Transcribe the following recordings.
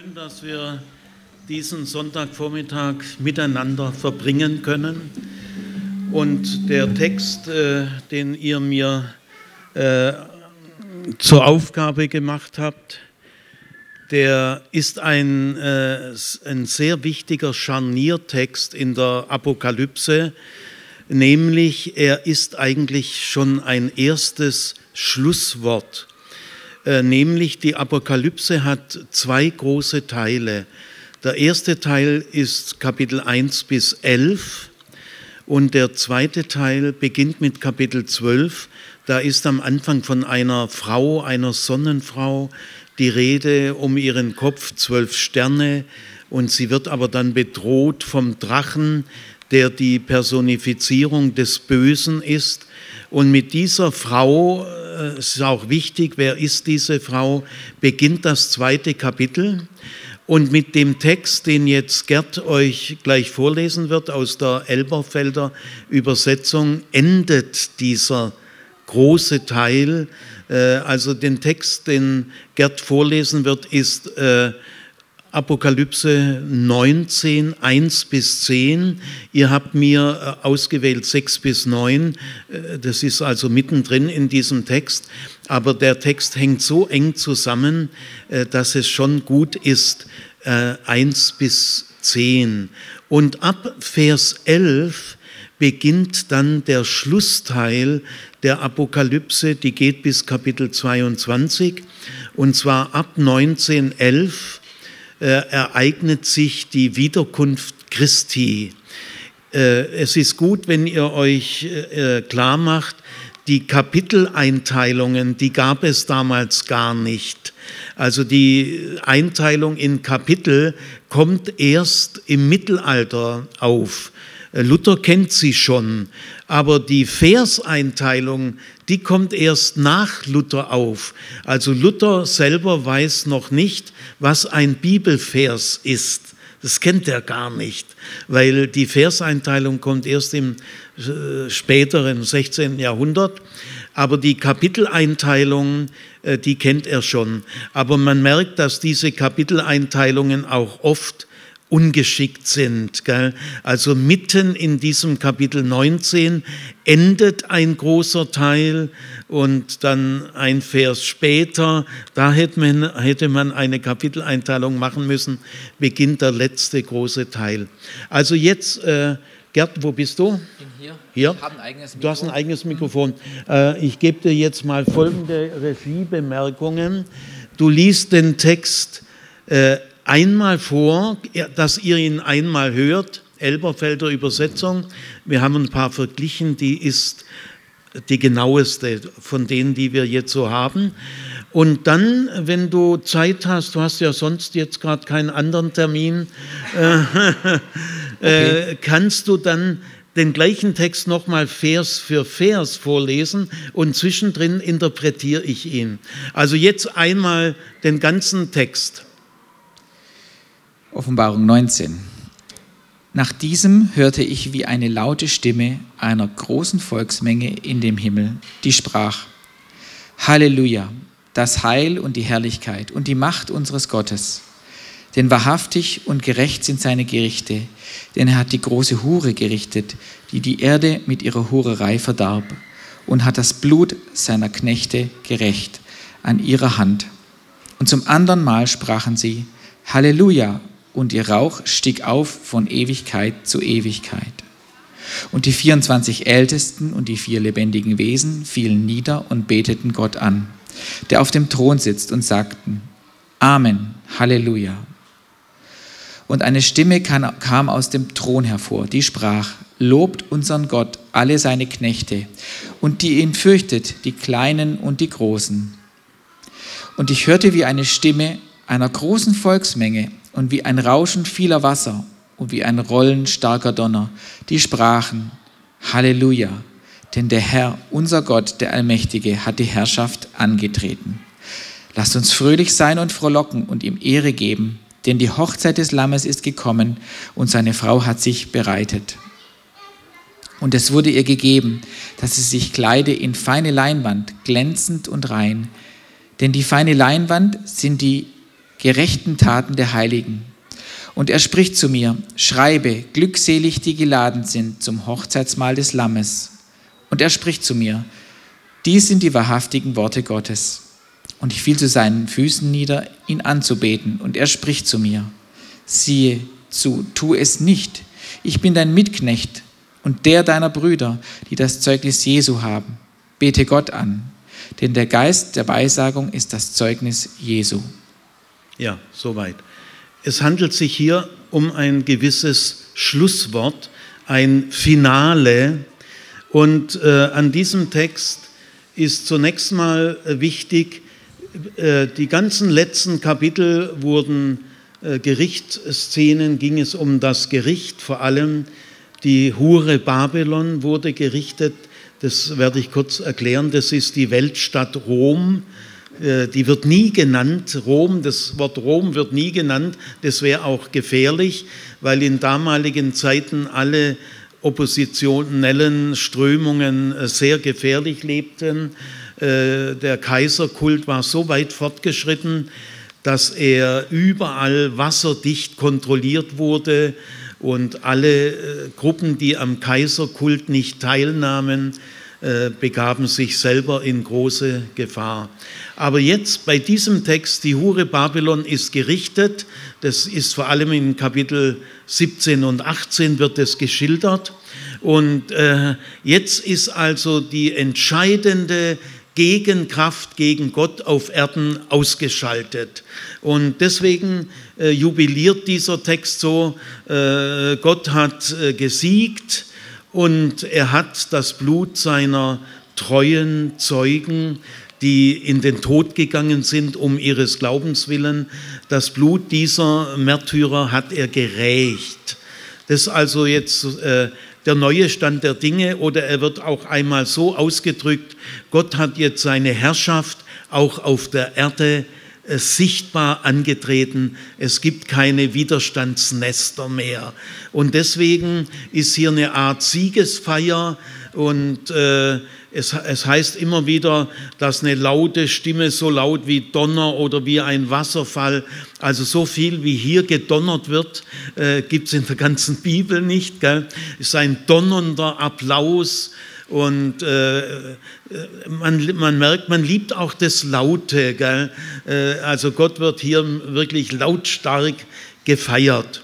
Schön, dass wir diesen Sonntagvormittag miteinander verbringen können. Und der Text, äh, den ihr mir äh, zur Aufgabe gemacht habt, der ist ein, äh, ein sehr wichtiger Scharniertext in der Apokalypse, nämlich er ist eigentlich schon ein erstes Schlusswort nämlich die Apokalypse hat zwei große Teile. Der erste Teil ist Kapitel 1 bis 11 und der zweite Teil beginnt mit Kapitel 12. Da ist am Anfang von einer Frau, einer Sonnenfrau, die Rede um ihren Kopf, zwölf Sterne, und sie wird aber dann bedroht vom Drachen, der die Personifizierung des Bösen ist. Und mit dieser Frau äh, es ist auch wichtig, wer ist diese Frau, beginnt das zweite Kapitel. Und mit dem Text, den jetzt Gerd euch gleich vorlesen wird aus der Elberfelder Übersetzung, endet dieser große Teil. Äh, also den Text, den Gerd vorlesen wird, ist äh, Apokalypse 19, 1 bis 10. Ihr habt mir äh, ausgewählt 6 bis 9. Äh, das ist also mittendrin in diesem Text. Aber der Text hängt so eng zusammen, äh, dass es schon gut ist, 1 bis 10. Und ab Vers 11 beginnt dann der Schlussteil der Apokalypse, die geht bis Kapitel 22. Und zwar ab 1911 äh, ereignet sich die Wiederkunft Christi. Äh, es ist gut, wenn ihr euch äh, klar macht, die Kapiteleinteilungen, die gab es damals gar nicht. Also die Einteilung in Kapitel kommt erst im Mittelalter auf. Luther kennt sie schon, aber die Verseinteilung, die kommt erst nach Luther auf. Also Luther selber weiß noch nicht, was ein Bibelvers ist. Das kennt er gar nicht, weil die Verseinteilung kommt erst im äh, späteren 16. Jahrhundert. Aber die Kapiteleinteilung, äh, die kennt er schon. Aber man merkt, dass diese Kapiteleinteilungen auch oft ungeschickt sind. Gell? Also mitten in diesem Kapitel 19 endet ein großer Teil und dann ein Vers später, da hätte man, hätte man eine Kapiteleinteilung machen müssen, beginnt der letzte große Teil. Also jetzt, äh, Gerd, wo bist du? Hier. Hier? Du hast ein eigenes Mikrofon. Äh, ich gebe dir jetzt mal folgende Regiebemerkungen. Du liest den Text äh, einmal vor, dass ihr ihn einmal hört, Elberfelder Übersetzung. Wir haben ein paar verglichen, die ist die genaueste von denen, die wir jetzt so haben. Und dann, wenn du Zeit hast, du hast ja sonst jetzt gerade keinen anderen Termin, äh, okay. kannst du dann den gleichen Text nochmal Vers für Vers vorlesen und zwischendrin interpretiere ich ihn. Also jetzt einmal den ganzen Text. Offenbarung 19. Nach diesem hörte ich wie eine laute Stimme einer großen Volksmenge in dem Himmel, die sprach, Halleluja, das Heil und die Herrlichkeit und die Macht unseres Gottes. Denn wahrhaftig und gerecht sind seine Gerichte, denn er hat die große Hure gerichtet, die die Erde mit ihrer Hurerei verdarb, und hat das Blut seiner Knechte gerecht an ihrer Hand. Und zum andern Mal sprachen sie, Halleluja, und ihr Rauch stieg auf von Ewigkeit zu Ewigkeit. Und die 24 Ältesten und die vier lebendigen Wesen fielen nieder und beteten Gott an, der auf dem Thron sitzt, und sagten, Amen, Halleluja. Und eine Stimme kam aus dem Thron hervor, die sprach, Lobt unseren Gott, alle seine Knechte, und die ihn fürchtet, die Kleinen und die Großen. Und ich hörte wie eine Stimme einer großen Volksmenge, und wie ein Rauschen vieler Wasser und wie ein Rollen starker Donner, die sprachen, Halleluja, denn der Herr, unser Gott, der Allmächtige, hat die Herrschaft angetreten. Lasst uns fröhlich sein und frohlocken und ihm Ehre geben, denn die Hochzeit des Lammes ist gekommen und seine Frau hat sich bereitet. Und es wurde ihr gegeben, dass sie sich kleide in feine Leinwand, glänzend und rein. Denn die feine Leinwand sind die gerechten Taten der Heiligen. Und er spricht zu mir, schreibe, glückselig die geladen sind zum Hochzeitsmahl des Lammes. Und er spricht zu mir, dies sind die wahrhaftigen Worte Gottes. Und ich fiel zu seinen Füßen nieder, ihn anzubeten. Und er spricht zu mir, siehe zu, tu es nicht. Ich bin dein Mitknecht und der deiner Brüder, die das Zeugnis Jesu haben. Bete Gott an, denn der Geist der Weissagung ist das Zeugnis Jesu. Ja, soweit. Es handelt sich hier um ein gewisses Schlusswort, ein Finale. Und äh, an diesem Text ist zunächst mal wichtig, äh, die ganzen letzten Kapitel wurden äh, Gerichtsszenen, ging es um das Gericht, vor allem die Hure Babylon wurde gerichtet. Das werde ich kurz erklären. Das ist die Weltstadt Rom äh, die wird nie genannt, Rom, das Wort Rom wird nie genannt, das wäre auch gefährlich, weil in damaligen Zeiten alle oppositionellen Strömungen äh, sehr gefährlich lebten. Äh, der Kaiserkult war so weit fortgeschritten, dass er überall wasserdicht kontrolliert wurde und alle Gruppen, die am Kaiserkult nicht teilnahmen, begaben sich selber in große Gefahr. Aber jetzt bei diesem Text, die Hure Babylon ist gerichtet, das ist vor allem in Kapitel 17 und 18 wird es geschildert. Und äh, jetzt ist also die entscheidende Gegenkraft gegen Gott auf Erden ausgeschaltet. Und deswegen äh, jubiliert dieser Text so, äh, Gott hat äh, gesiegt und er hat das Blut seiner treuen Zeugen die in den Tod gegangen sind um ihres Glaubens willen. Das Blut dieser Märtyrer hat er gerächt. Das ist also jetzt äh, der neue Stand der Dinge oder er wird auch einmal so ausgedrückt, Gott hat jetzt seine Herrschaft auch auf der Erde sichtbar angetreten. Es gibt keine Widerstandsnester mehr. Und deswegen ist hier eine Art Siegesfeier und äh, es, es, heißt immer wieder, dass eine laute Stimme so laut wie Donner oder wie ein Wasserfall, also so viel wie hier gedonnert wird, äh, gibt es in der ganzen Bibel nicht. Es ist ein donnernder Applaus und äh, man, man, merkt, man liebt auch das Laute. Gell? Äh, also Gott wird hier wirklich lautstark gefeiert.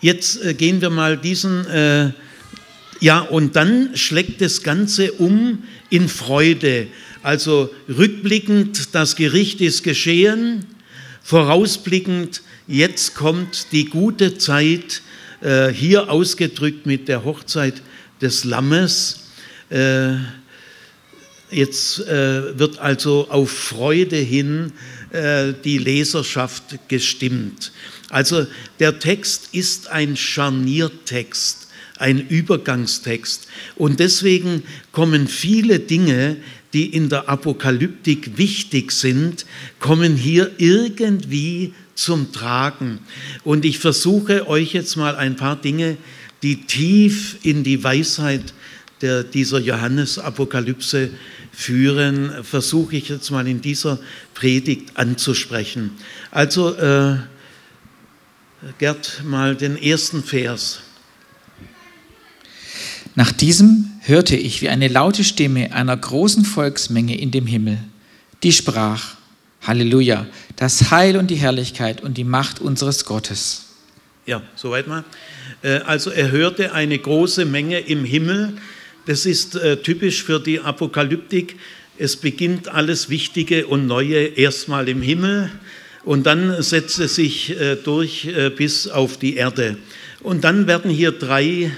Jetzt äh, gehen wir mal diesen äh, ja, und dann schlägt das Ganze um in Freude. Also rückblickend, das Gericht ist geschehen, vorausblickend, jetzt kommt die gute Zeit, äh, hier ausgedrückt mit der Hochzeit des Lammes. Äh, jetzt äh, wird also auf Freude hin äh, die Leserschaft gestimmt. Also der Text ist ein Scharniertext ein Übergangstext. Und deswegen kommen viele Dinge, die in der Apokalyptik wichtig sind, kommen hier irgendwie zum Tragen. Und ich versuche euch jetzt mal ein paar Dinge, die tief in die Weisheit der, dieser Johannes-Apokalypse führen, versuche ich jetzt mal in dieser Predigt anzusprechen. Also, äh, Gerd, mal den ersten Vers. Nach diesem hörte ich wie eine laute Stimme einer großen Volksmenge in dem Himmel, die sprach, Halleluja, das Heil und die Herrlichkeit und die Macht unseres Gottes. Ja, soweit mal. Äh, also er hörte eine große Menge im Himmel. Das ist äh, typisch für die Apokalyptik. Es beginnt alles Wichtige und Neue erstmal im Himmel und dann setzt es sich äh, durch bis auf die Erde. Und dann werden hier drei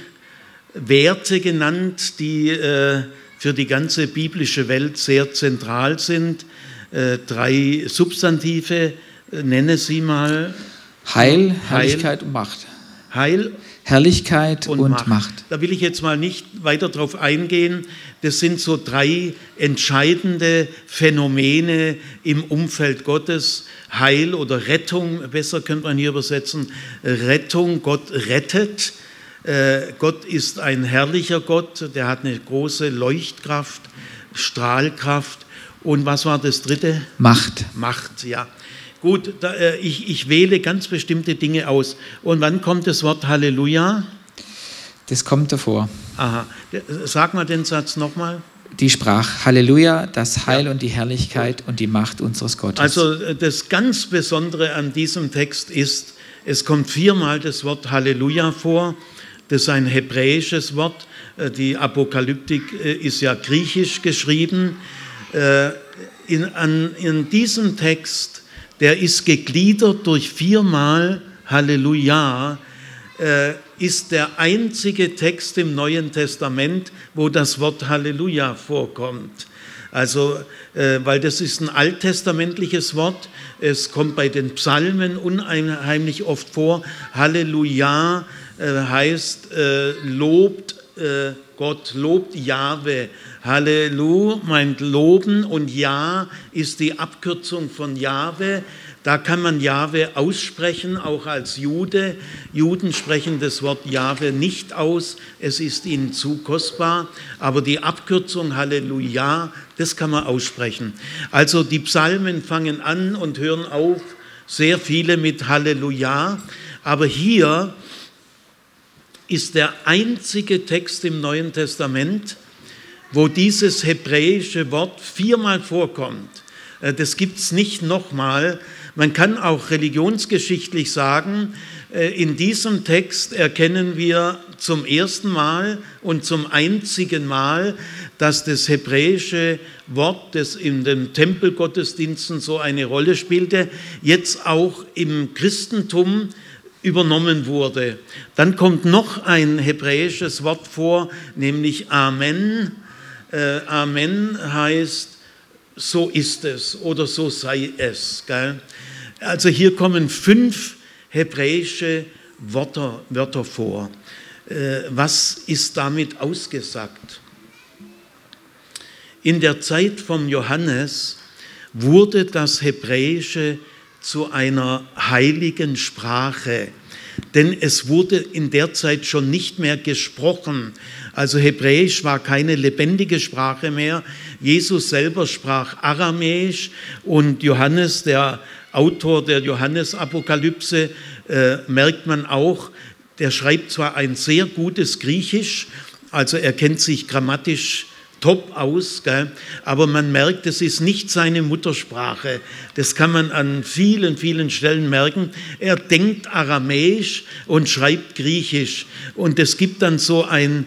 Werte genannt, die für die ganze biblische Welt sehr zentral sind. Drei Substantive, nenne sie mal. Heil, Herrlichkeit Heil, und Macht. Heil, Herrlichkeit und, und Macht. Macht. Da will ich jetzt mal nicht weiter drauf eingehen. Das sind so drei entscheidende Phänomene im Umfeld Gottes. Heil oder Rettung, besser könnte man hier übersetzen. Rettung, Gott rettet äh, Gott ist ein herrlicher Gott, der hat eine große Leuchtkraft, Strahlkraft. Und was war das dritte? Macht. Macht, ja. Gut, da, äh, ich, ich wähle ganz bestimmte Dinge aus. Und wann kommt das Wort Halleluja? Das kommt davor. Aha. Sag mal den Satz nochmal. Die sprach, Halleluja, das Heil und die Herrlichkeit und die Macht unseres Gottes. Also äh, das ganz Besondere an diesem Text ist, es kommt viermal das Wort Halleluja vor. Das ist ein hebräisches Wort. Äh, die Apokalyptik äh, ist ja griechisch geschrieben. In, an, in diesem Text der ist gegliedert durch viermal Halleluja, äh, ist der einzige Text im Neuen Testament, wo das Wort Halleluja vorkommt. Also, äh, weil das ist ein alttestamentliches Wort, es kommt bei den Psalmen unheimlich oft vor. Halleluja äh, heißt, äh, lobt äh, Gott, lobt Jahwe. Halleluja meint Loben und Ja ist die Abkürzung von Jahwe. Da kann man Jahwe aussprechen, auch als Jude. Juden sprechen das Wort Jahwe nicht aus, es ist ihnen zu kostbar. Aber die Abkürzung Halleluja, das kann man aussprechen. Also die Psalmen fangen an und hören auf, sehr viele mit Halleluja. Aber hier ist der einzige Text im Neuen Testament, wo dieses hebräische Wort viermal vorkommt. Äh, das gibt es nicht nochmal. Man kann auch religionsgeschichtlich sagen, äh, in diesem Text erkennen wir zum ersten Mal und zum einzigen Mal, dass das hebräische Wort, das in den Tempelgottesdiensten so eine Rolle spielte, jetzt auch im Christentum übernommen wurde. Dann kommt noch ein hebräisches Wort vor, nämlich Amen. Äh, Amen heißt, so ist es oder so sei es. Gell? Also hier kommen fünf hebräische Wörter, Wörter vor. Äh, was ist damit ausgesagt? In der Zeit von Johannes wurde das Hebräische zu einer heiligen Sprache, denn es wurde in der Zeit schon nicht mehr gesprochen. Also Hebräisch war keine lebendige Sprache mehr. Jesus selber sprach Aramäisch und Johannes, der Autor der Johannesapokalypse, äh, merkt man auch, der schreibt zwar ein sehr gutes Griechisch, also er kennt sich grammatisch top aus, gell? aber man merkt, es ist nicht seine Muttersprache. Das kann man an vielen, vielen Stellen merken. Er denkt aramäisch und schreibt griechisch. Und es gibt dann so ein,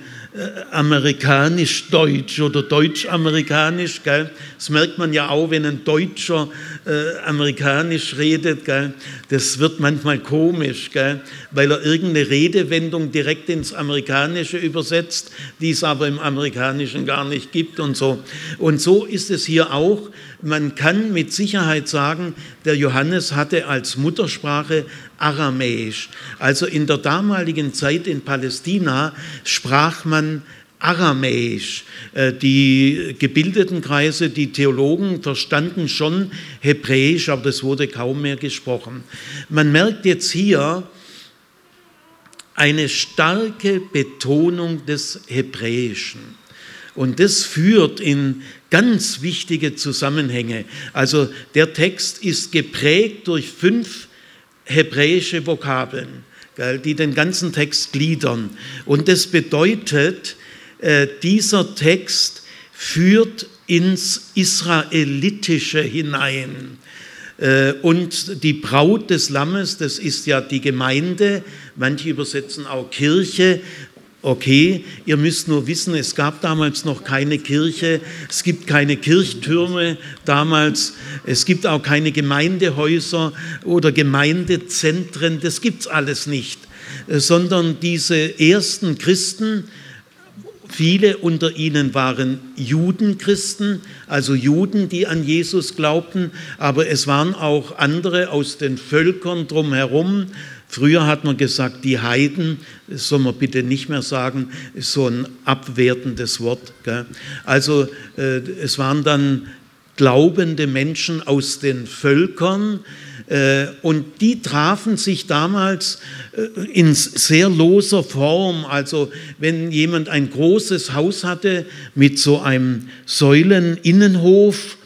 amerikanisch-deutsch oder deutsch-amerikanisch. Das merkt man ja auch, wenn ein Deutscher äh, amerikanisch redet. Gell? Das wird manchmal komisch, gell? weil er irgendeine Redewendung direkt ins Amerikanische übersetzt, die es aber im Amerikanischen gar nicht gibt und so. Und so ist es hier auch. Man kann mit Sicherheit sagen, der Johannes hatte als Muttersprache Aramäisch. Also in der damaligen Zeit in Palästina sprach man Aramäisch. Äh, die gebildeten Kreise, die Theologen verstanden schon Hebräisch, aber das wurde kaum mehr gesprochen. Man merkt jetzt hier eine starke Betonung des Hebräischen. Und das führt in ganz wichtige Zusammenhänge. Also der Text ist geprägt durch fünf hebräische Vokabeln, die den ganzen Text gliedern. Und das bedeutet, äh, dieser Text führt ins Israelitische hinein. Äh, und die Braut des Lammes, das ist ja die Gemeinde, manche übersetzen auch Kirche, Okay, ihr müsst nur wissen, es gab damals noch keine Kirche, es gibt keine Kirchtürme damals, es gibt auch keine Gemeindehäuser oder Gemeindezentren, das gibt es alles nicht, sondern diese ersten Christen, Viele unter ihnen waren Judenchristen, also Juden, die an Jesus glaubten, aber es waren auch andere aus den Völkern drumherum, Früher hat man gesagt, die Heiden, das soll man bitte nicht mehr sagen, ist so ein abwertendes Wort. Gell? Also äh, es waren dann glaubende Menschen aus den Völkern äh, und die trafen sich damals äh, in sehr loser Form. Also wenn jemand ein großes Haus hatte mit so einem Säuleninnenhof,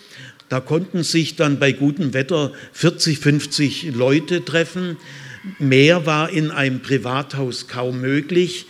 Da konnten sich dann bei gutem Wetter 40, 50 Leute treffen. Mehr war in einem Privathaus kaum möglich.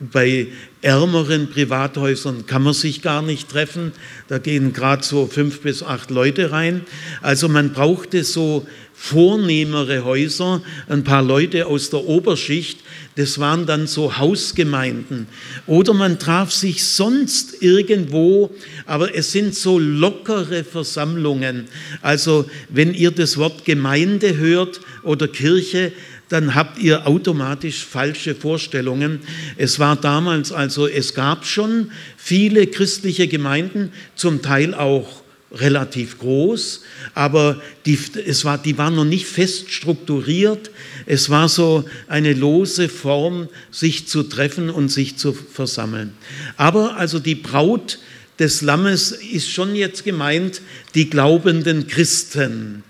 Bei ärmeren Privathäusern kann man sich gar nicht treffen. Da gehen gerade so fünf bis acht Leute rein. Also man brauchte so vornehmere Häuser, ein paar Leute aus der Oberschicht, das waren dann so Hausgemeinden. Oder man traf sich sonst irgendwo, aber es sind so lockere Versammlungen. Also wenn ihr das Wort Gemeinde hört oder Kirche, dann habt ihr automatisch falsche Vorstellungen. Es war damals also, es gab schon viele christliche Gemeinden, zum Teil auch relativ groß, aber die, es war, die waren noch nicht fest strukturiert. Es war so eine lose Form, sich zu treffen und sich zu versammeln. Aber also die Braut des Lammes ist schon jetzt gemeint, die glaubenden Christen.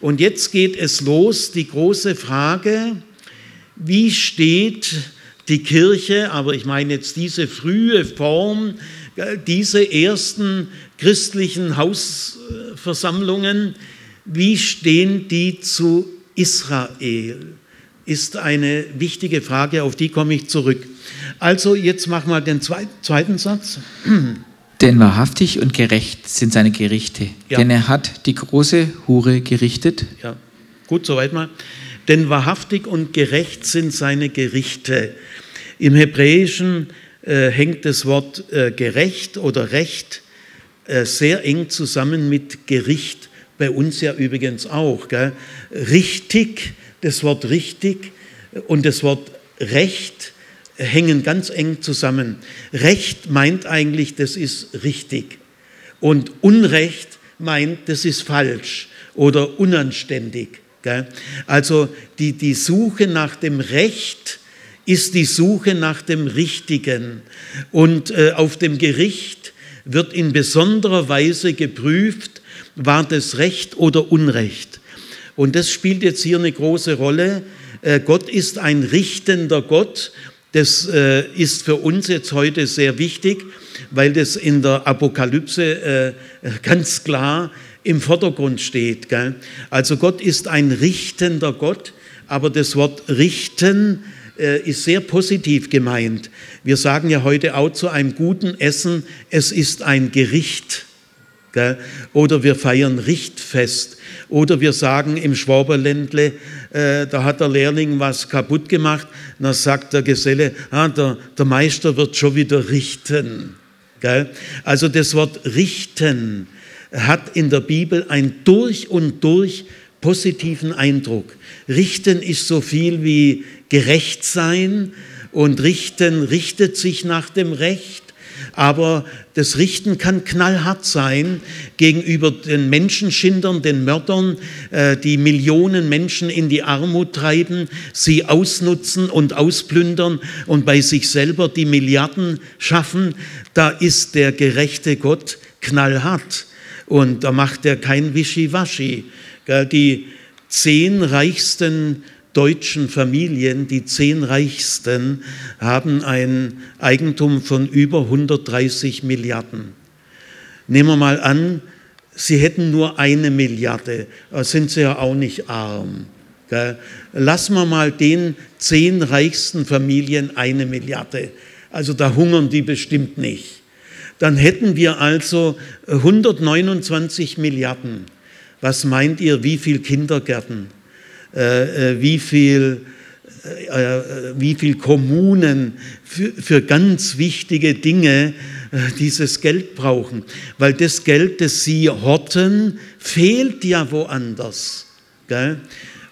Und jetzt geht es los, die große Frage, wie steht die Kirche, aber ich meine jetzt diese frühe Form, diese ersten christlichen Hausversammlungen, wie stehen die zu Israel? Ist eine wichtige Frage, auf die komme ich zurück. Also jetzt machen wir den zweiten Satz. Denn wahrhaftig und gerecht sind seine Gerichte. Ja. Denn er hat die große Hure gerichtet. Ja, gut, soweit mal. Denn wahrhaftig und gerecht sind seine Gerichte. Im Hebräischen äh, hängt das Wort äh, gerecht oder recht äh, sehr eng zusammen mit Gericht. Bei uns ja übrigens auch. Gell? Richtig, das Wort richtig und das Wort recht hängen ganz eng zusammen. Recht meint eigentlich, das ist richtig. Und Unrecht meint, das ist falsch oder unanständig. Also die, die Suche nach dem Recht ist die Suche nach dem Richtigen. Und äh, auf dem Gericht wird in besonderer Weise geprüft, war das Recht oder Unrecht. Und das spielt jetzt hier eine große Rolle. Äh, Gott ist ein richtender Gott das äh, ist für uns jetzt heute sehr wichtig, weil das in der Apokalypse äh, ganz klar im Vordergrund steht. Also Gott ist ein richtender Gott, aber das Wort richten äh, ist sehr positiv gemeint. Wir sagen ja heute auch zu einem guten Essen, es ist ein Gericht. Oder wir feiern Richtfest. Oder wir sagen im Schwaberländle, äh, da hat der Lehrling was kaputt gemacht, dann sagt der Geselle, ah, der, der Meister wird schon wieder richten. Gell? Also das Wort richten hat in der Bibel einen durch und durch positiven Eindruck. Richten ist so viel wie gerecht sein und richten richtet sich nach dem Recht aber das Richten kann knallhart sein gegenüber den Menschenschindern, den Mördern, äh, die Millionen Menschen in die Armut treiben, sie ausnutzen und ausplündern und bei sich selber die Milliarden schaffen. Da ist der gerechte Gott knallhart und da macht er kein Wischiwaschi. Die zehn reichsten deutschen Familien, die zehn reichsten, haben ein Eigentum von über 130 Milliarden. Nehmen wir mal an, sie hätten nur eine Milliarde, sind sie ja auch nicht arm. Lassen wir mal den zehn reichsten Familien eine Milliarde. Also da hungern die bestimmt nicht. Dann hätten wir also 129 Milliarden. Was meint ihr, wie viele Kindergärten? Äh, äh, wie viel äh, wie viel Kommunen für, für, ganz wichtige Dinge dieses Geld brauchen. Weil das Geld, das sie horten, fehlt ja woanders. Gell?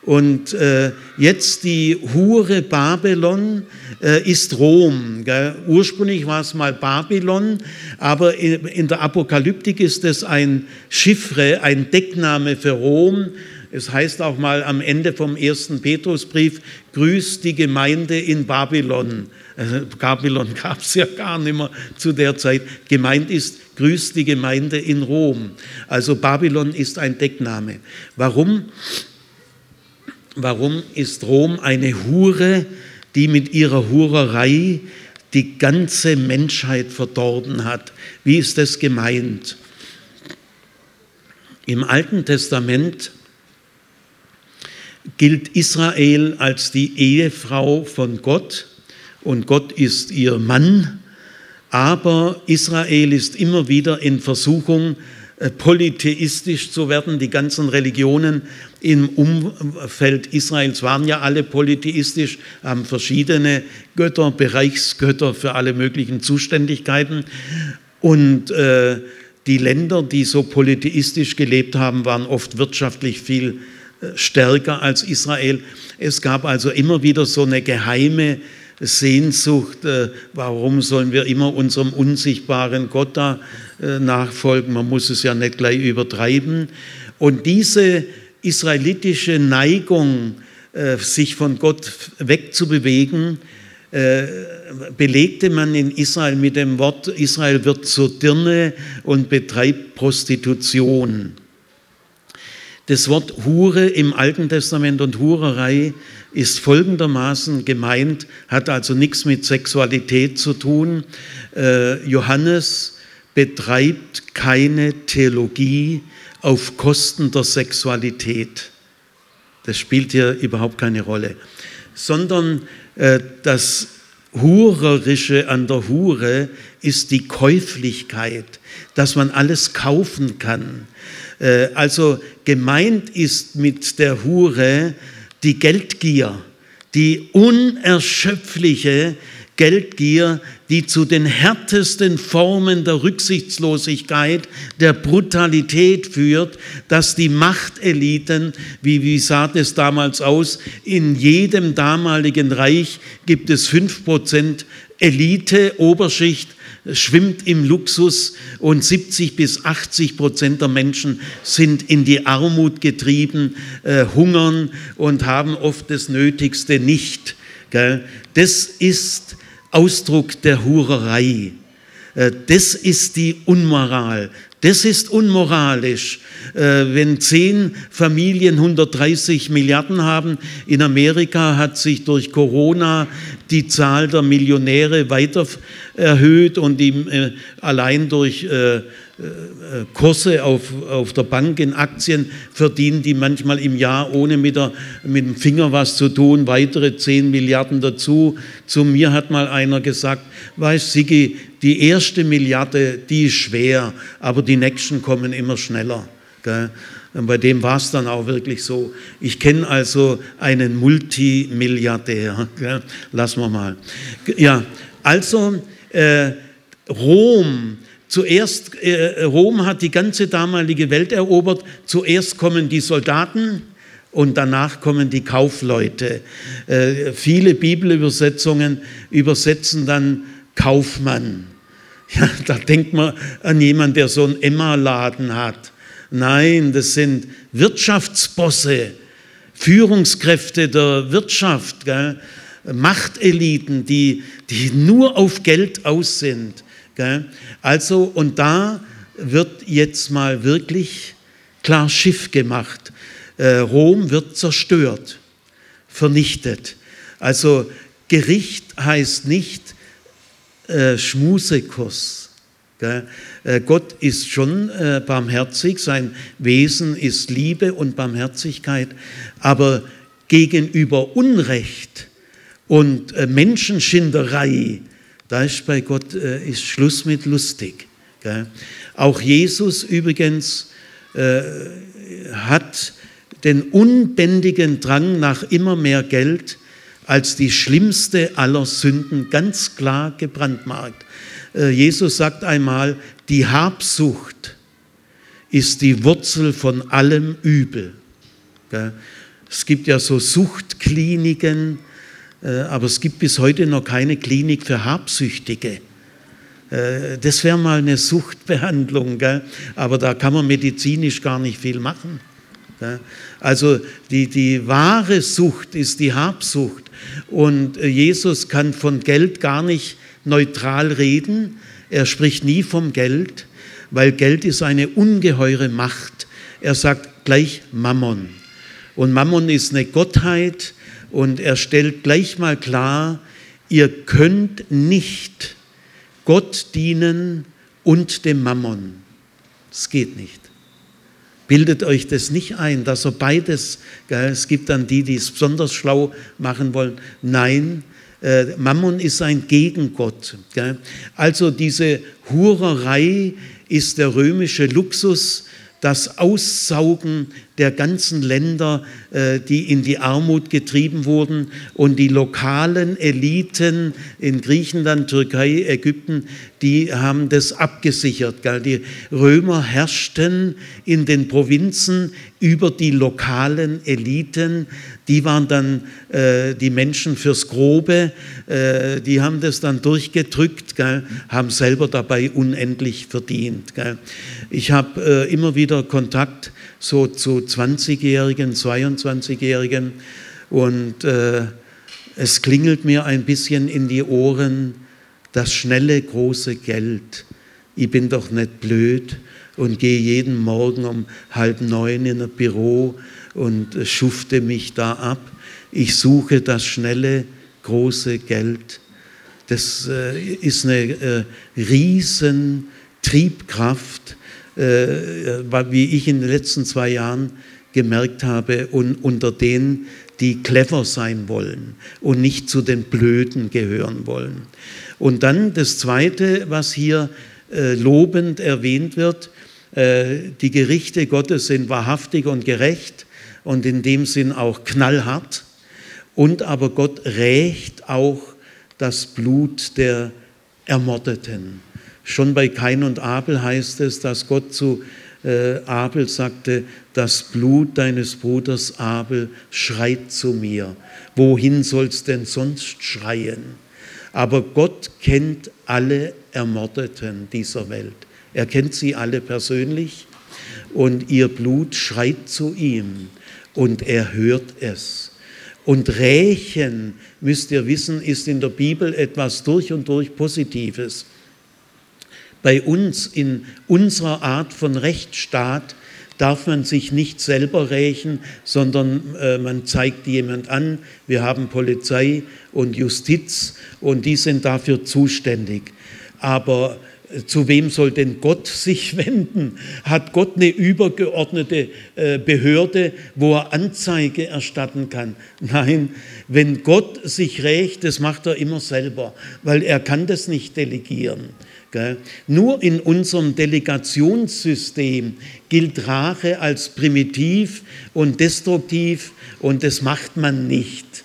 Und äh, jetzt die Hure Babylon äh, ist Rom. Gell? Ursprünglich war es mal Babylon, aber in, in der Apokalyptik ist es ein Chiffre, ein Deckname für Rom es heißt auch mal am Ende vom ersten Petrusbrief, grüßt die Gemeinde in Babylon. Also Babylon gab es ja gar nicht mehr zu der Zeit. Gemeint ist, grüßt die Gemeinde in Rom. Also Babylon ist ein Deckname. Warum? Warum ist Rom eine Hure, die mit ihrer Hurerei die ganze Menschheit verdorben hat? Wie ist das gemeint? Im Alten Testament gilt Israel als die Ehefrau von Gott und Gott ist ihr Mann, aber Israel ist immer wieder in Versuchung, äh, polytheistisch zu werden. Die ganzen Religionen im Umfeld Israels waren ja alle polytheistisch, haben verschiedene Götter, Bereichsgötter für alle möglichen Zuständigkeiten. Und äh, die Länder, die so polytheistisch gelebt haben, waren oft wirtschaftlich viel stärker als Israel. Es gab also immer wieder so eine geheime Sehnsucht, äh, warum sollen wir immer unserem unsichtbaren Gott da äh, nachfolgen? Man muss es ja nicht gleich übertreiben. Und diese israelitische Neigung, sich von Gott wegzubewegen, belegte man in Israel mit dem Wort, Israel wird zur Dirne und betreibt Prostitution. Das Wort Hure im Alten Testament und Hurerei ist folgendermaßen gemeint, hat also nichts mit Sexualität zu tun. Äh, Johannes betreibt keine Theologie auf Kosten der Sexualität. Das spielt hier überhaupt keine Rolle, sondern äh, das Hurerische an der Hure ist die Käuflichkeit, dass man alles kaufen kann. Äh, also gemeint ist mit der Hure die Geldgier, die unerschöpfliche Geldgier, die zu den härtesten Formen der Rücksichtslosigkeit, der Brutalität führt, dass die Machteliten, wie, wie sah es damals aus, in jedem damaligen Reich gibt es fünf Prozent Elite, Oberschicht, schwimmt im Luxus und 70 bis 80 Prozent der Menschen sind in die Armut getrieben, äh, hungern und haben oft das Nötigste nicht. Gell? Das ist Ausdruck der Hurerei. Äh, das ist die Unmoral. Das ist unmoralisch. Äh, wenn zehn Familien 130 Milliarden haben, in Amerika hat sich durch Corona die Zahl der Millionäre weiter erhöht und äh, allein durch Kurse auf, auf der Bank in Aktien verdienen die manchmal im Jahr, ohne mit, der, mit dem Finger was zu tun, weitere 10 Milliarden dazu. Zu mir hat mal einer gesagt, weißt Sigi, die erste Milliarde, die ist schwer, aber die nächsten kommen immer schneller. Gell? Und bei dem war es dann auch wirklich so. Ich kenne also einen Multimilliardär. Gell? Lassen wir mal. Ja, also äh, Rom Zuerst, äh, Rom hat die ganze damalige Welt erobert. Zuerst kommen die Soldaten und danach kommen die Kaufleute. Äh, viele Bibelübersetzungen übersetzen dann Kaufmann. Ja, da denkt man an jemanden, der so einen Emma-Laden hat. Nein, das sind Wirtschaftsbosse, Führungskräfte der Wirtschaft, gell? Machteliten, die, die nur auf Geld aus sind. Also, und da wird jetzt mal wirklich klar Schiff gemacht. Äh, Rom wird zerstört, vernichtet. Also Gericht heißt nicht äh, Schmusekurs. Äh, Gott ist schon äh, barmherzig, sein Wesen ist Liebe und Barmherzigkeit, aber gegenüber Unrecht und äh, Menschenschinderei, da ist bei Gott äh, ist Schluss mit lustig. Auch Jesus übrigens äh, hat den unbändigen Drang nach immer mehr Geld als die schlimmste aller Sünden ganz klar gebrandmarkt. Äh, Jesus sagt einmal, die Habsucht ist die Wurzel von allem Übel. Es gibt ja so Suchtkliniken, aber es gibt bis heute noch keine Klinik für Habsüchtige. Äh, das wäre mal eine Suchtbehandlung, gell? aber da kann man medizinisch gar nicht viel machen. Also die, die wahre Sucht ist die Habsucht. Und äh, Jesus kann von Geld gar nicht neutral reden. Er spricht nie vom Geld, weil Geld ist eine ungeheure Macht. Er sagt gleich Mammon. Und Mammon ist eine Gottheit, und er stellt gleich mal klar, ihr könnt nicht Gott dienen und dem Mammon. Es geht nicht. Bildet euch das nicht ein, dass er beides, gell, es gibt dann die, die es besonders schlau machen wollen. Nein, äh, Mammon ist ein Gegengott. Gell. Also diese Hurerei ist der römische Luxus, das Aussaugen der ganzen Länder, äh, die in die Armut getrieben wurden und die lokalen Eliten in Griechenland, Türkei, Ägypten, die haben das abgesichert. Die Römer herrschten in den Provinzen über die lokalen Eliten, die waren dann äh, die Menschen fürs Grobe, äh, die haben das dann durchgedrückt, haben selber dabei unendlich verdient. Ich habe immer wieder Kontakt so zu 20-Jährigen, 22-Jährigen und äh, es klingelt mir ein bisschen in die Ohren das schnelle große Geld. Ich bin doch nicht blöd und gehe jeden Morgen um halb neun in ein Büro und schufte mich da ab. Ich suche das schnelle große Geld. Das äh, ist eine äh, riesen Triebkraft, äh, wie ich in den letzten zwei Jahren gemerkt habe, und unter denen, die clever sein wollen und nicht zu den Blöden gehören wollen. Und dann das Zweite, was hier äh, lobend erwähnt wird, äh, die Gerichte Gottes sind wahrhaftig und gerecht und in dem Sinn auch knallhart. Und aber Gott rächt auch das Blut der Ermordeten. Schon bei Kain und Abel heißt es, dass Gott zu äh, Abel sagte, das Blut deines Bruders Abel schreit zu mir. Wohin soll's denn sonst schreien? Aber Gott kennt alle Ermordeten dieser Welt. Er kennt sie alle persönlich und ihr Blut schreit zu ihm und er hört es. Und Rächen, müsst ihr wissen, ist in der Bibel etwas durch und durch Positives bei uns in unserer Art von Rechtsstaat darf man sich nicht selber rächen, sondern äh, man zeigt jemand an, wir haben Polizei und Justiz und die sind dafür zuständig. Aber äh, zu wem soll denn Gott sich wenden? Hat Gott eine übergeordnete äh, Behörde, wo er Anzeige erstatten kann? Nein, wenn Gott sich rächt, das macht er immer selber, weil er kann das nicht delegieren. Nur in unserem Delegationssystem gilt Rache als primitiv und destruktiv und das macht man nicht.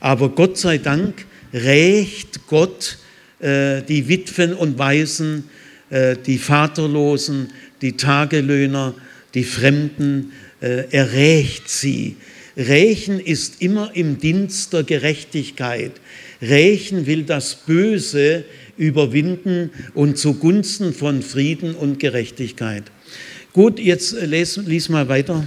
Aber Gott sei Dank rächt Gott äh, die Witwen und Waisen, äh, die Vaterlosen, die Tagelöhner, die Fremden. Äh, er rächt sie. Rächen ist immer im Dienst der Gerechtigkeit. Rächen will das Böse überwinden und zugunsten von Frieden und Gerechtigkeit. Gut, jetzt lies, lies mal weiter.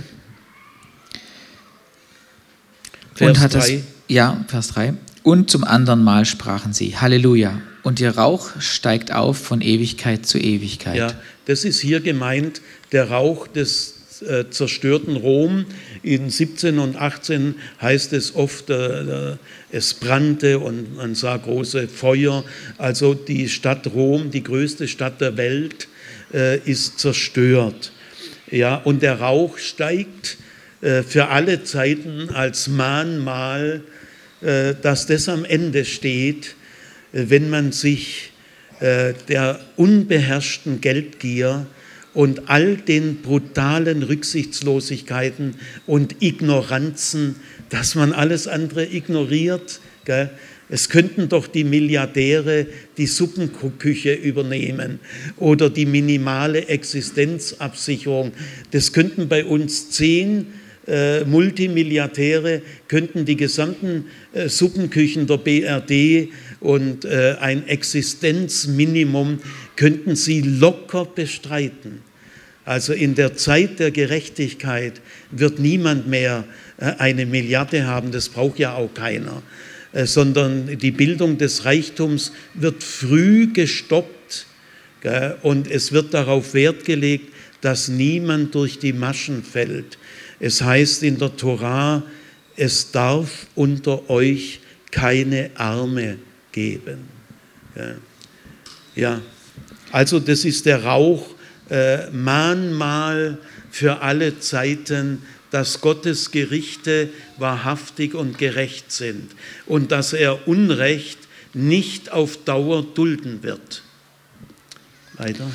Vers und hat 3. Das, ja, Vers 3. Und zum anderen Mal sprachen sie, Halleluja. Und ihr Rauch steigt auf von Ewigkeit zu Ewigkeit. Ja, das ist hier gemeint, der Rauch des äh, zerstörten Rom. In 17 und 18 heißt es oft, äh, es brannte und man sah große Feuer. Also die Stadt Rom, die größte Stadt der Welt, äh, ist zerstört. Ja, und der Rauch steigt für alle Zeiten als Mahnmal, dass das am Ende steht, wenn man sich der unbeherrschten Geldgier und all den brutalen Rücksichtslosigkeiten und Ignoranzen, dass man alles andere ignoriert. Gell? Es könnten doch die Milliardäre die Suppenküche übernehmen oder die minimale Existenzabsicherung. Das könnten bei uns zehn äh, Multimilliardäre, könnten die gesamten äh, Suppenküchen der BRD und äh, ein Existenzminimum könnten sie locker bestreiten. Also in der Zeit der Gerechtigkeit wird niemand mehr äh, eine Milliarde haben, das braucht ja auch keiner, äh, sondern die Bildung des Reichtums wird früh gestoppt und es wird darauf Wert gelegt, dass niemand durch die Maschen fällt. Es heißt in der Torah, es darf unter euch keine Arme geben. Ja, also das ist der Rauch, äh, Mahnmal für alle Zeiten, dass Gottes Gerichte wahrhaftig und gerecht sind und dass er Unrecht nicht auf Dauer dulden wird. Weiter.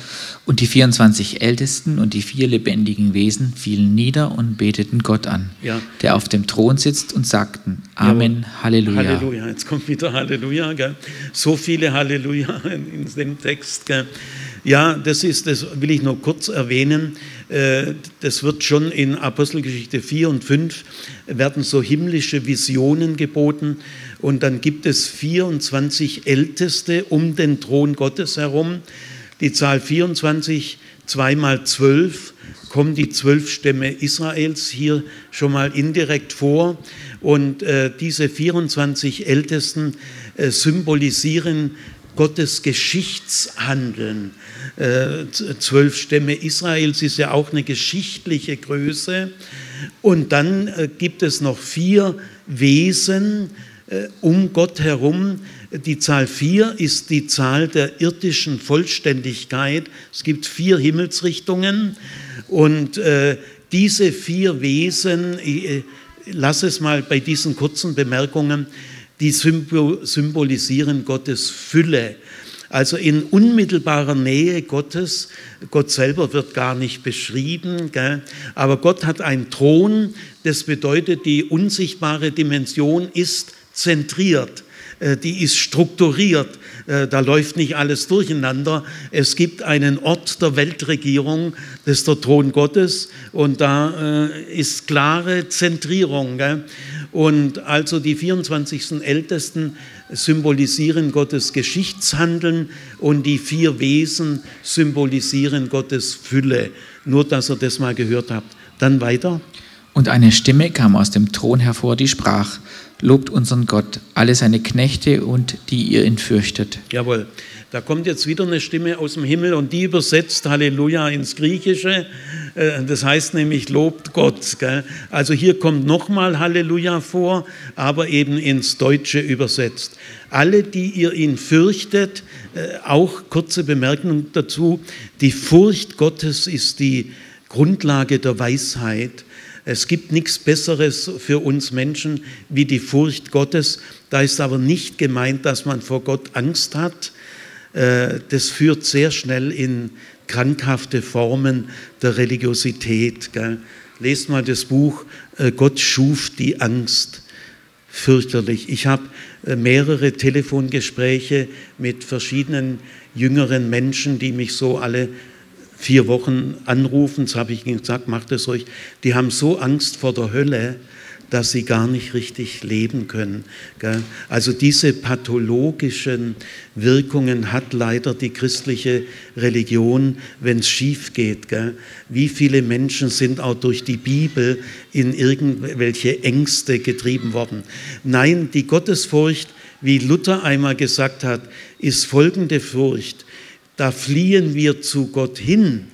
Und die 24 Ältesten und die vier lebendigen Wesen fielen nieder und beteten Gott an, ja. der auf dem Thron sitzt und sagten, Amen, ja, Halleluja. Halleluja, jetzt kommt wieder Halleluja. Gell? So viele Halleluja in dem Text. Gell? Ja, das ist, das will ich nur kurz erwähnen. Äh, das wird schon in Apostelgeschichte 4 und 5 werden so himmlische Visionen geboten und dann gibt es 24 Älteste um den Thron Gottes herum. Die Zahl 24, zweimal zwölf, kommen die zwölf Stämme Israels hier schon mal indirekt vor. Und äh, diese 24 Ältesten äh, symbolisieren Gottes Geschichtshandeln. Äh, zwölf Stämme Israels ist ja auch eine geschichtliche Größe. Und dann äh, gibt es noch vier Wesen äh, um Gott herum. Die Zahl vier ist die Zahl der irdischen Vollständigkeit. Es gibt vier Himmelsrichtungen und diese vier Wesen, ich lasse es mal bei diesen kurzen Bemerkungen, die symbolisieren Gottes Fülle. Also in unmittelbarer Nähe Gottes, Gott selber wird gar nicht beschrieben, gell? aber Gott hat einen Thron, das bedeutet, die unsichtbare Dimension ist zentriert, äh, die ist strukturiert, da läuft nicht alles durcheinander. Es gibt einen Ort der Weltregierung, das ist der Thron Gottes und da äh, ist klare Zentrierung. Und also die 24. Ältesten symbolisieren Gottes Geschichtshandeln und die vier Wesen symbolisieren Gottes Fülle. Nur, dass ihr das mal gehört habt. Dann weiter. Und eine Stimme kam aus dem Thron hervor, die sprach, Lobt unseren Gott, alle seine Knechte und die ihr ihn fürchtet. Jawohl. Da kommt jetzt wieder eine Stimme aus dem Himmel und die übersetzt Halleluja ins Griechische. Äh, das heißt nämlich lobt Gott. Also hier kommt nochmal Halleluja vor, aber eben ins Deutsche übersetzt. Alle, die ihr ihn fürchtet, äh, auch kurze Bemerkung dazu, die Furcht Gottes ist die Grundlage der Weisheit. Es gibt nichts Besseres für uns Menschen wie die Furcht Gottes. Da ist aber nicht gemeint, dass man vor Gott Angst hat, äh, das führt sehr schnell in krankhafte Formen der Religiosität. Lest mal das Buch äh, Gott schuf die Angst. Fürchterlich. Ich habe äh, mehrere Telefongespräche mit verschiedenen jüngeren Menschen, die mich so alle vier Wochen anrufen. Das habe ich ihnen gesagt, macht es euch. Die haben so Angst vor der Hölle, dass sie gar nicht richtig leben können. Also diese pathologischen Wirkungen hat leider die christliche Religion, wenn es schief geht. Wie viele Menschen sind auch durch die Bibel in irgendwelche Ängste getrieben worden? Nein, die Gottesfurcht, wie Luther einmal gesagt hat, ist folgende Furcht. Da fliehen wir zu Gott hin.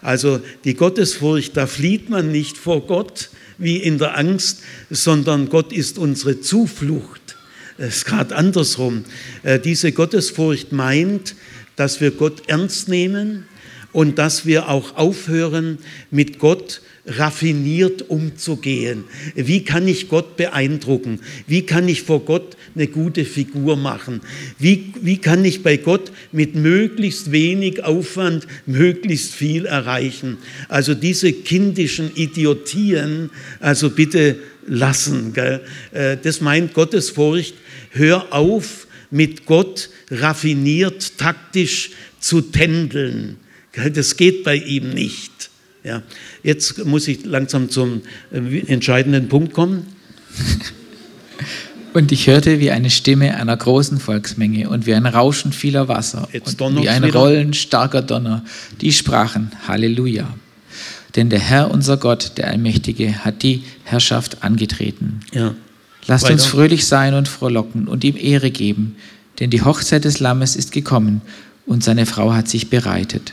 Also die Gottesfurcht, da flieht man nicht vor Gott, wie in der Angst, sondern Gott ist unsere Zuflucht. Es ist gerade andersrum. Äh, diese Gottesfurcht meint, dass wir Gott ernst nehmen und dass wir auch aufhören, mit Gott raffiniert umzugehen. Wie kann ich Gott beeindrucken? Wie kann ich vor Gott eine gute Figur machen? Wie, wie kann ich bei Gott mit möglichst wenig Aufwand möglichst viel erreichen? Also diese kindischen Idiotien, also bitte lassen. Gell? Äh, das meint Gottesfurcht. Hör auf, mit Gott raffiniert, taktisch zu tändeln. Das geht bei ihm nicht. Ja. Jetzt muss ich langsam zum äh, entscheidenden Punkt kommen. Und ich hörte wie eine Stimme einer großen Volksmenge und wie ein Rauschen vieler Wasser und wie ein wieder. Rollen starker Donner. Die sprachen Halleluja. Denn der Herr, unser Gott, der Allmächtige, hat die Herrschaft angetreten. Ja. Lasst Weiter. uns fröhlich sein und frohlocken und ihm Ehre geben, denn die Hochzeit des Lammes ist gekommen und seine Frau hat sich bereitet.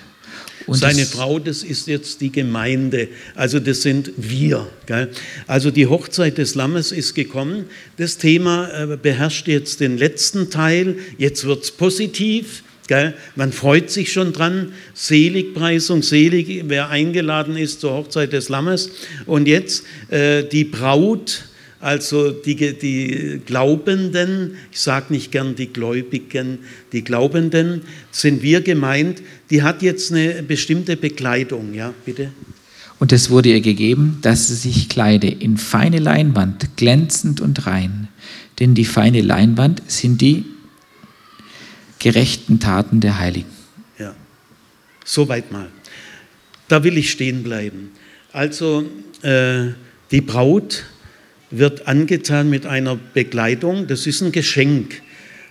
Und Seine Frau, das ist jetzt die Gemeinde, also das sind wir. Gell? Also die Hochzeit des Lammes ist gekommen. Das Thema äh, beherrscht jetzt den letzten Teil. Jetzt wird es positiv. Gell? Man freut sich schon dran. Seligpreisung, selig, wer eingeladen ist zur Hochzeit des Lammes. Und jetzt äh, die Braut, also die, die Glaubenden, ich sage nicht gern die Gläubigen, die Glaubenden, sind wir gemeint, die hat jetzt eine bestimmte Bekleidung. Ja, bitte. Und es wurde ihr gegeben, dass sie sich kleide in feine Leinwand, glänzend und rein. Denn die feine Leinwand sind die gerechten Taten der Heiligen. Ja, soweit mal. Da will ich stehen bleiben. Also äh, die Braut wird angetan mit einer Bekleidung, das ist ein Geschenk.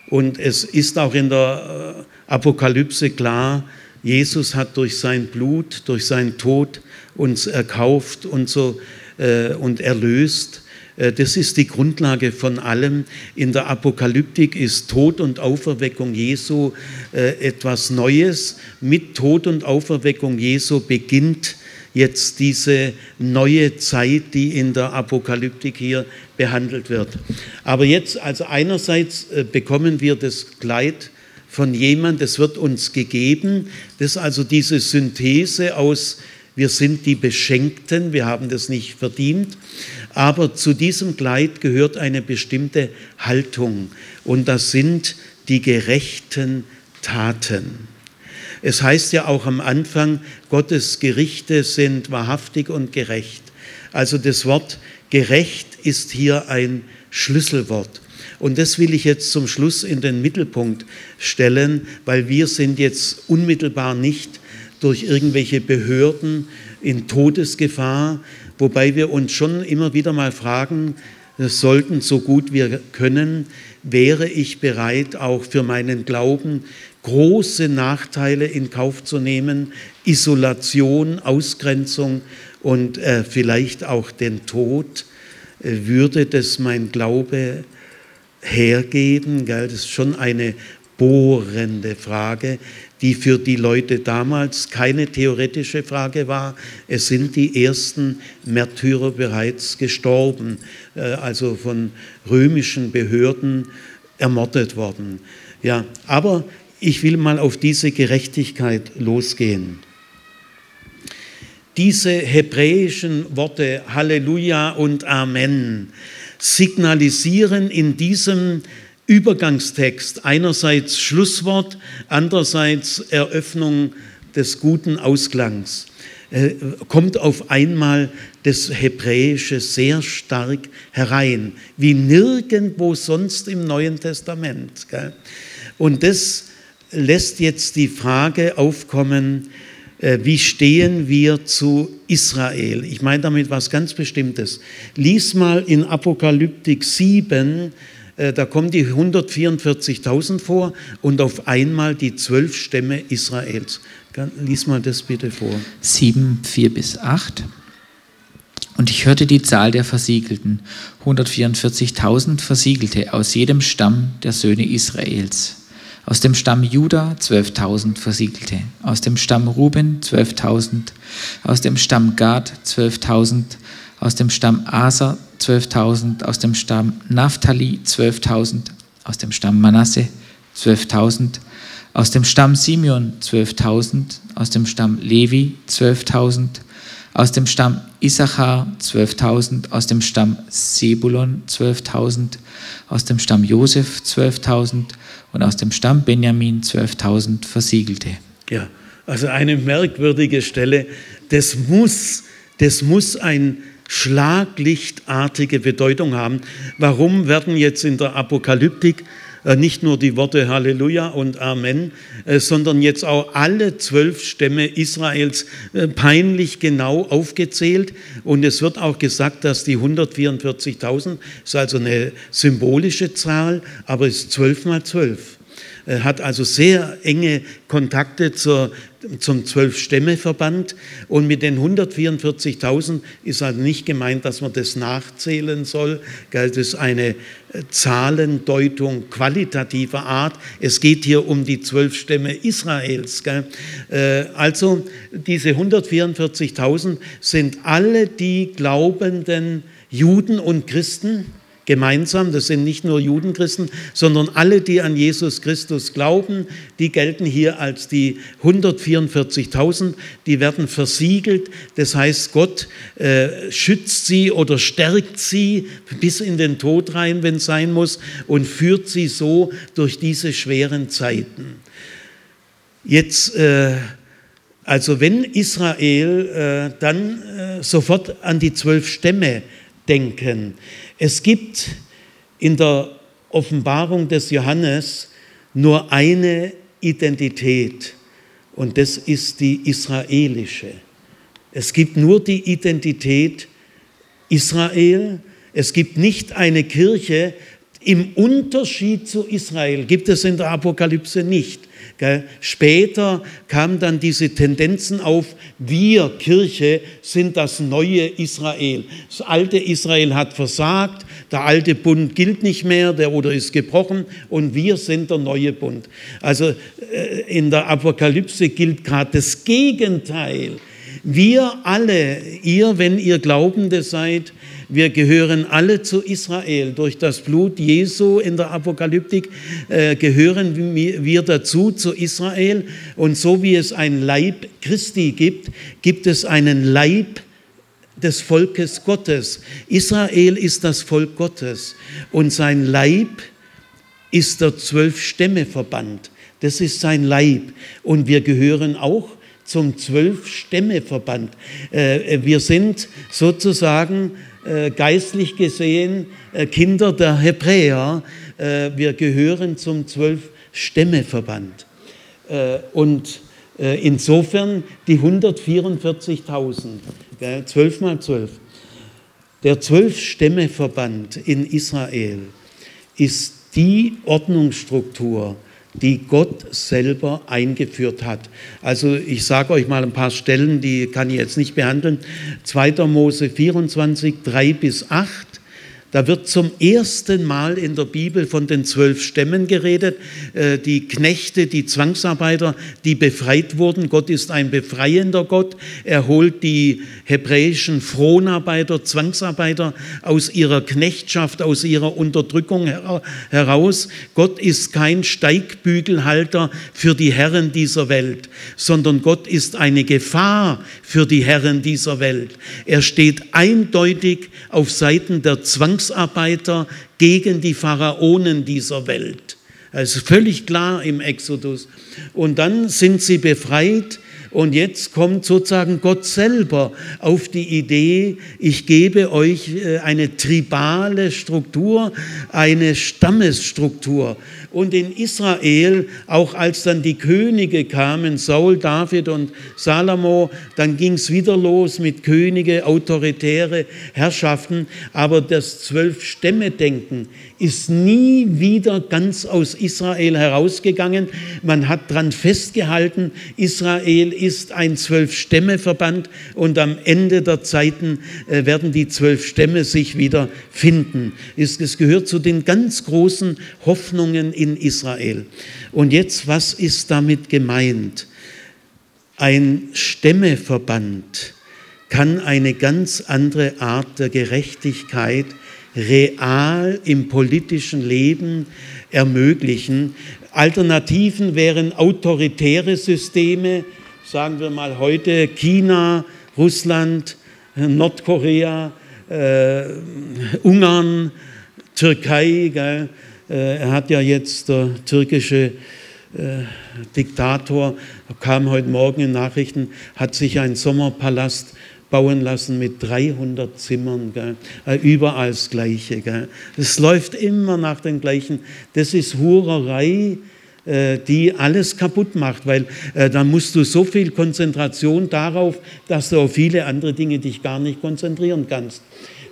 Und es ist auch in der äh, Apokalypse klar, Jesus hat durch sein Blut, durch seinen Tod uns erkauft und, so, äh, und erlöst. Äh, das ist die Grundlage von allem. In der Apokalyptik ist Tod und Auferweckung Jesu äh, etwas Neues. Mit Tod und Auferweckung Jesu beginnt jetzt diese neue Zeit, die in der Apokalyptik hier behandelt wird. Aber jetzt, also einerseits äh, bekommen wir das Kleid von jemand, es wird uns gegeben. Das ist also diese Synthese aus, wir sind die Beschenkten, wir haben das nicht verdient. Aber zu diesem Kleid gehört eine bestimmte Haltung und das sind die gerechten Taten. Es heißt ja auch am Anfang, Gottes Gerichte sind wahrhaftig und gerecht. Also das Wort gerecht ist hier ein Schlüsselwort. Und das will ich jetzt zum Schluss in den Mittelpunkt stellen, weil wir sind jetzt unmittelbar nicht durch irgendwelche Behörden in Todesgefahr, wobei wir uns schon immer wieder mal fragen sollten, so gut wir können, wäre ich bereit, auch für meinen Glauben große Nachteile in Kauf zu nehmen, Isolation, Ausgrenzung und äh, vielleicht auch den Tod. Äh, würde das mein Glaube hergeben? Gell? Das ist schon eine bohrende Frage, die für die Leute damals keine theoretische Frage war. Es sind die ersten Märtyrer bereits gestorben, äh, also von römischen Behörden ermordet worden. Ja, aber ich will mal auf diese Gerechtigkeit losgehen. Diese hebräischen Worte Halleluja und Amen signalisieren in diesem Übergangstext einerseits Schlusswort, andererseits Eröffnung des guten Ausklangs. Äh, kommt auf einmal das Hebräische sehr stark herein, wie nirgendwo sonst im Neuen Testament. Und das lässt jetzt die Frage aufkommen, äh, wie stehen wir zu Israel? Ich meine damit was ganz Bestimmtes. Lies mal in Apokalyptik 7, äh, da kommen die 144.000 vor und auf einmal die zwölf Stämme Israels. Lies mal das bitte vor. 7, 4 bis 8. Und ich hörte die Zahl der Versiegelten, 144.000 Versiegelte aus jedem Stamm der Söhne Israels. Aus dem Stamm Juda 12.000 Versiegelte, aus dem Stamm Ruben 12.000, aus dem Stamm Gad 12.000, aus dem Stamm Aser 12.000, aus dem Stamm Naphtali 12.000, aus dem Stamm Manasse 12.000, aus dem Stamm Simeon 12.000, aus dem Stamm Levi 12.000, aus dem Stamm Issachar 12.000, aus dem Stamm Sebulon 12.000, aus dem Stamm Josef 12.000 und aus dem Stamm Benjamin 12.000 Versiegelte. Ja, also eine merkwürdige Stelle. Das muss, das muss ein schlaglichtartige Bedeutung haben. Warum werden jetzt in der Apokalyptik nicht nur die Worte Halleluja und Amen, äh, sondern jetzt auch alle zwölf Stämme Israels äh, peinlich genau aufgezählt. Und es wird auch gesagt, dass die 144.000 ist also eine symbolische Zahl, aber es ist zwölf mal zwölf hat also sehr enge Kontakte zur zum Zwölf-Stämme-Verband. Und mit den 144.000 ist also nicht gemeint, dass man das nachzählen soll. Das ist eine äh, Zahlendeutung qualitativer Art. Es geht hier um die zwölf Stämme Israels. Äh, also diese 144.000 sind alle die glaubenden Juden und Christen, gemeinsam. Das sind nicht nur Judenchristen, sondern alle, die an Jesus Christus glauben, die gelten hier als die 144.000, die werden versiegelt. Das heißt, Gott äh, schützt sie oder stärkt sie bis in den Tod rein, wenn es sein muss, und führt sie so durch diese schweren Zeiten. Jetzt äh, also wenn Israel äh, dann äh, sofort an die zwölf Stämme denken. Es gibt in der Offenbarung des Johannes nur eine Identität und das ist die israelische. Es gibt nur die Identität Israel. Es gibt nicht eine Kirche im Unterschied zu Israel, gibt es in der Apokalypse nicht. Später kamen dann diese Tendenzen auf, wir Kirche sind das neue Israel. Das alte Israel hat versagt, der alte Bund gilt nicht mehr, der oder ist gebrochen und wir sind der neue Bund. Also äh, in der Apokalypse gilt gerade das Gegenteil. Wir alle, ihr, wenn ihr Glaubende seid, wir gehören alle zu Israel. Durch das Blut Jesu in der Apokalyptik äh, gehören wir dazu, zu Israel. Und so wie es ein Leib Christi gibt, gibt es einen Leib des Volkes Gottes. Israel ist das Volk Gottes und sein Leib ist der Zwölf-Stämme-Verband. Das ist sein Leib. Und wir gehören auch zum Zwölf-Stämme-Verband. Äh, wir sind sozusagen äh, geistlich gesehen äh, Kinder der Hebräer. Äh, wir gehören zum Zwölf-Stämme-Verband. Und insofern die 144.000, 12 mal 12. Der Zwölf-Stämme-Verband in Israel ist die Ordnungsstruktur, die Gott selber eingeführt hat. Also ich sage euch mal ein paar Stellen, die kann ich jetzt nicht behandeln. 2. Mose 24, 3 bis 8. Da wird zum ersten Mal in der Bibel von den zwölf Stämmen geredet, äh, die Knechte, die Zwangsarbeiter, die befreit wurden. Gott ist ein befreiender Gott. Er holt die hebräischen Fronarbeiter, Zwangsarbeiter aus ihrer Knechtschaft, aus ihrer Unterdrückung heraus. Gott ist kein Steigbügelhalter für die Herren dieser Welt, sondern Gott ist eine Gefahr für die Herren dieser Welt. Er steht eindeutig auf Seiten der Zwangsarbeiter Zwangsarbeiter gegen die Pharaonen dieser Welt. Also völlig klar im Exodus. Und dann sind sie befreit und jetzt kommt sozusagen Gott selber auf die Idee, ich gebe euch äh, eine tribale Struktur, eine Stammesstruktur. Und in Israel, auch als dann die Könige kamen, Saul, David und Salomo, dann ging es wieder los mit Könige, autoritäre Herrschaften. Aber das Zwölf-Stämme-Denken ist nie wieder ganz aus Israel herausgegangen. Man hat daran festgehalten, Israel ist ein Zwölf-Stämme-Verband und am Ende der Zeiten äh, werden die zwölf Stämme sich wieder finden. Es gehört zu den ganz großen Hoffnungen in Israel. Und jetzt, was ist damit gemeint? Ein Stämmeverband kann eine ganz andere Art der Gerechtigkeit real im politischen Leben ermöglichen. Alternativen wären autoritäre Systeme, sagen wir mal heute China, Russland, Nordkorea, äh, Ungarn, Türkei. Gell? Äh, er hat ja jetzt der türkische äh, Diktator, kam heute Morgen in Nachrichten, hat sich ein Sommerpalast bauen lassen mit 300 Zimmern, gell? Äh, überall das Gleiche. Es läuft immer nach dem Gleichen. Das ist Hurerei, die alles kaputt macht, weil äh, dann musst du so viel Konzentration darauf, dass du auf viele andere Dinge dich gar nicht konzentrieren kannst.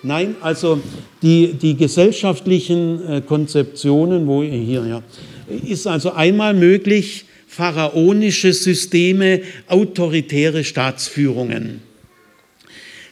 Nein, also die, die gesellschaftlichen äh, Konzeptionen, wo hier, ja, ist also einmal möglich, pharaonische Systeme, autoritäre Staatsführungen.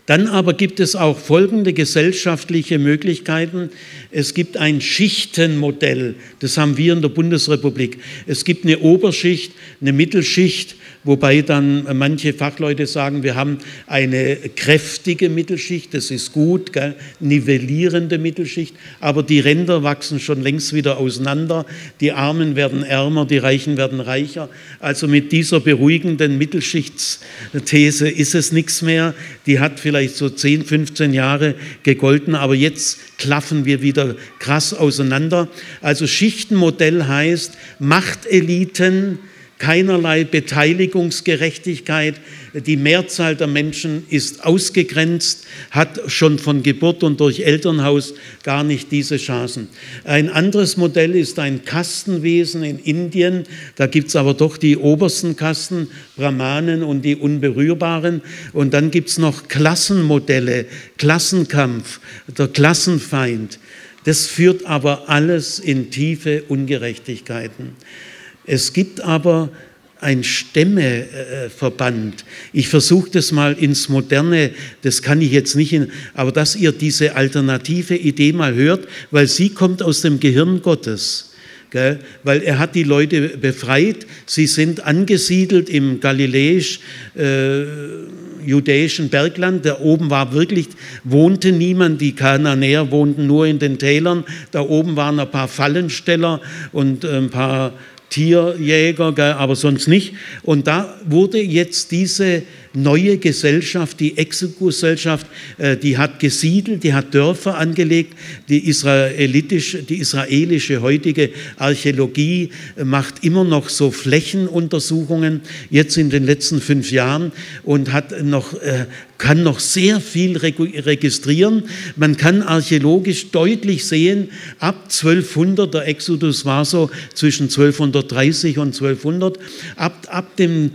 Dann aber gibt es auch folgende gesellschaftliche Möglichkeiten. Es gibt ein Schichtenmodell, das haben wir in der Bundesrepublik. Es gibt eine Oberschicht, eine Mittelschicht, wobei dann manche Fachleute sagen, wir haben eine kräftige Mittelschicht, das ist gut, gell? nivellierende Mittelschicht, aber die Ränder wachsen schon längst wieder auseinander, die Armen werden ärmer, die Reichen werden reicher. Also mit dieser beruhigenden Mittelschichtsthese ist es nichts mehr. Die hat vielleicht so 10, 15 Jahre gegolten, aber jetzt klaffen wir wieder krass auseinander. Also Schichtenmodell heißt Machteliten, keinerlei Beteiligungsgerechtigkeit. Die Mehrzahl der Menschen ist ausgegrenzt, hat schon von Geburt und durch Elternhaus gar nicht diese Chancen. Ein anderes Modell ist ein Kastenwesen in Indien. Da gibt es aber doch die obersten Kasten, Brahmanen und die Unberührbaren. Und dann gibt es noch Klassenmodelle, Klassenkampf, der Klassenfeind. Das führt aber alles in tiefe Ungerechtigkeiten. Es gibt aber ein Stämmeverband. Ich versuche das mal ins Moderne, das kann ich jetzt nicht, in, aber dass ihr diese alternative Idee mal hört, weil sie kommt aus dem Gehirn Gottes. Gell? Weil er hat die Leute befreit, sie sind angesiedelt im galiläisch äh, Bergland. Da oben war wirklich, wohnte niemand, die Kananäer wohnten nur in den Tälern. Da oben waren ein paar Fallensteller und ein paar Tierjäger, aber sonst nicht. Und da wurde jetzt diese neue Gesellschaft, die Exogesellschaft, äh, die hat gesiedelt, die hat Dörfer angelegt. Die, israelitische, die israelische heutige Archäologie äh, macht immer noch so Flächenuntersuchungen, jetzt in den letzten fünf Jahren, und hat noch, äh, kann noch sehr viel registrieren. Man kann archäologisch deutlich sehen, ab 1200, der Exodus war so zwischen 1230 und 1200, ab, ab dem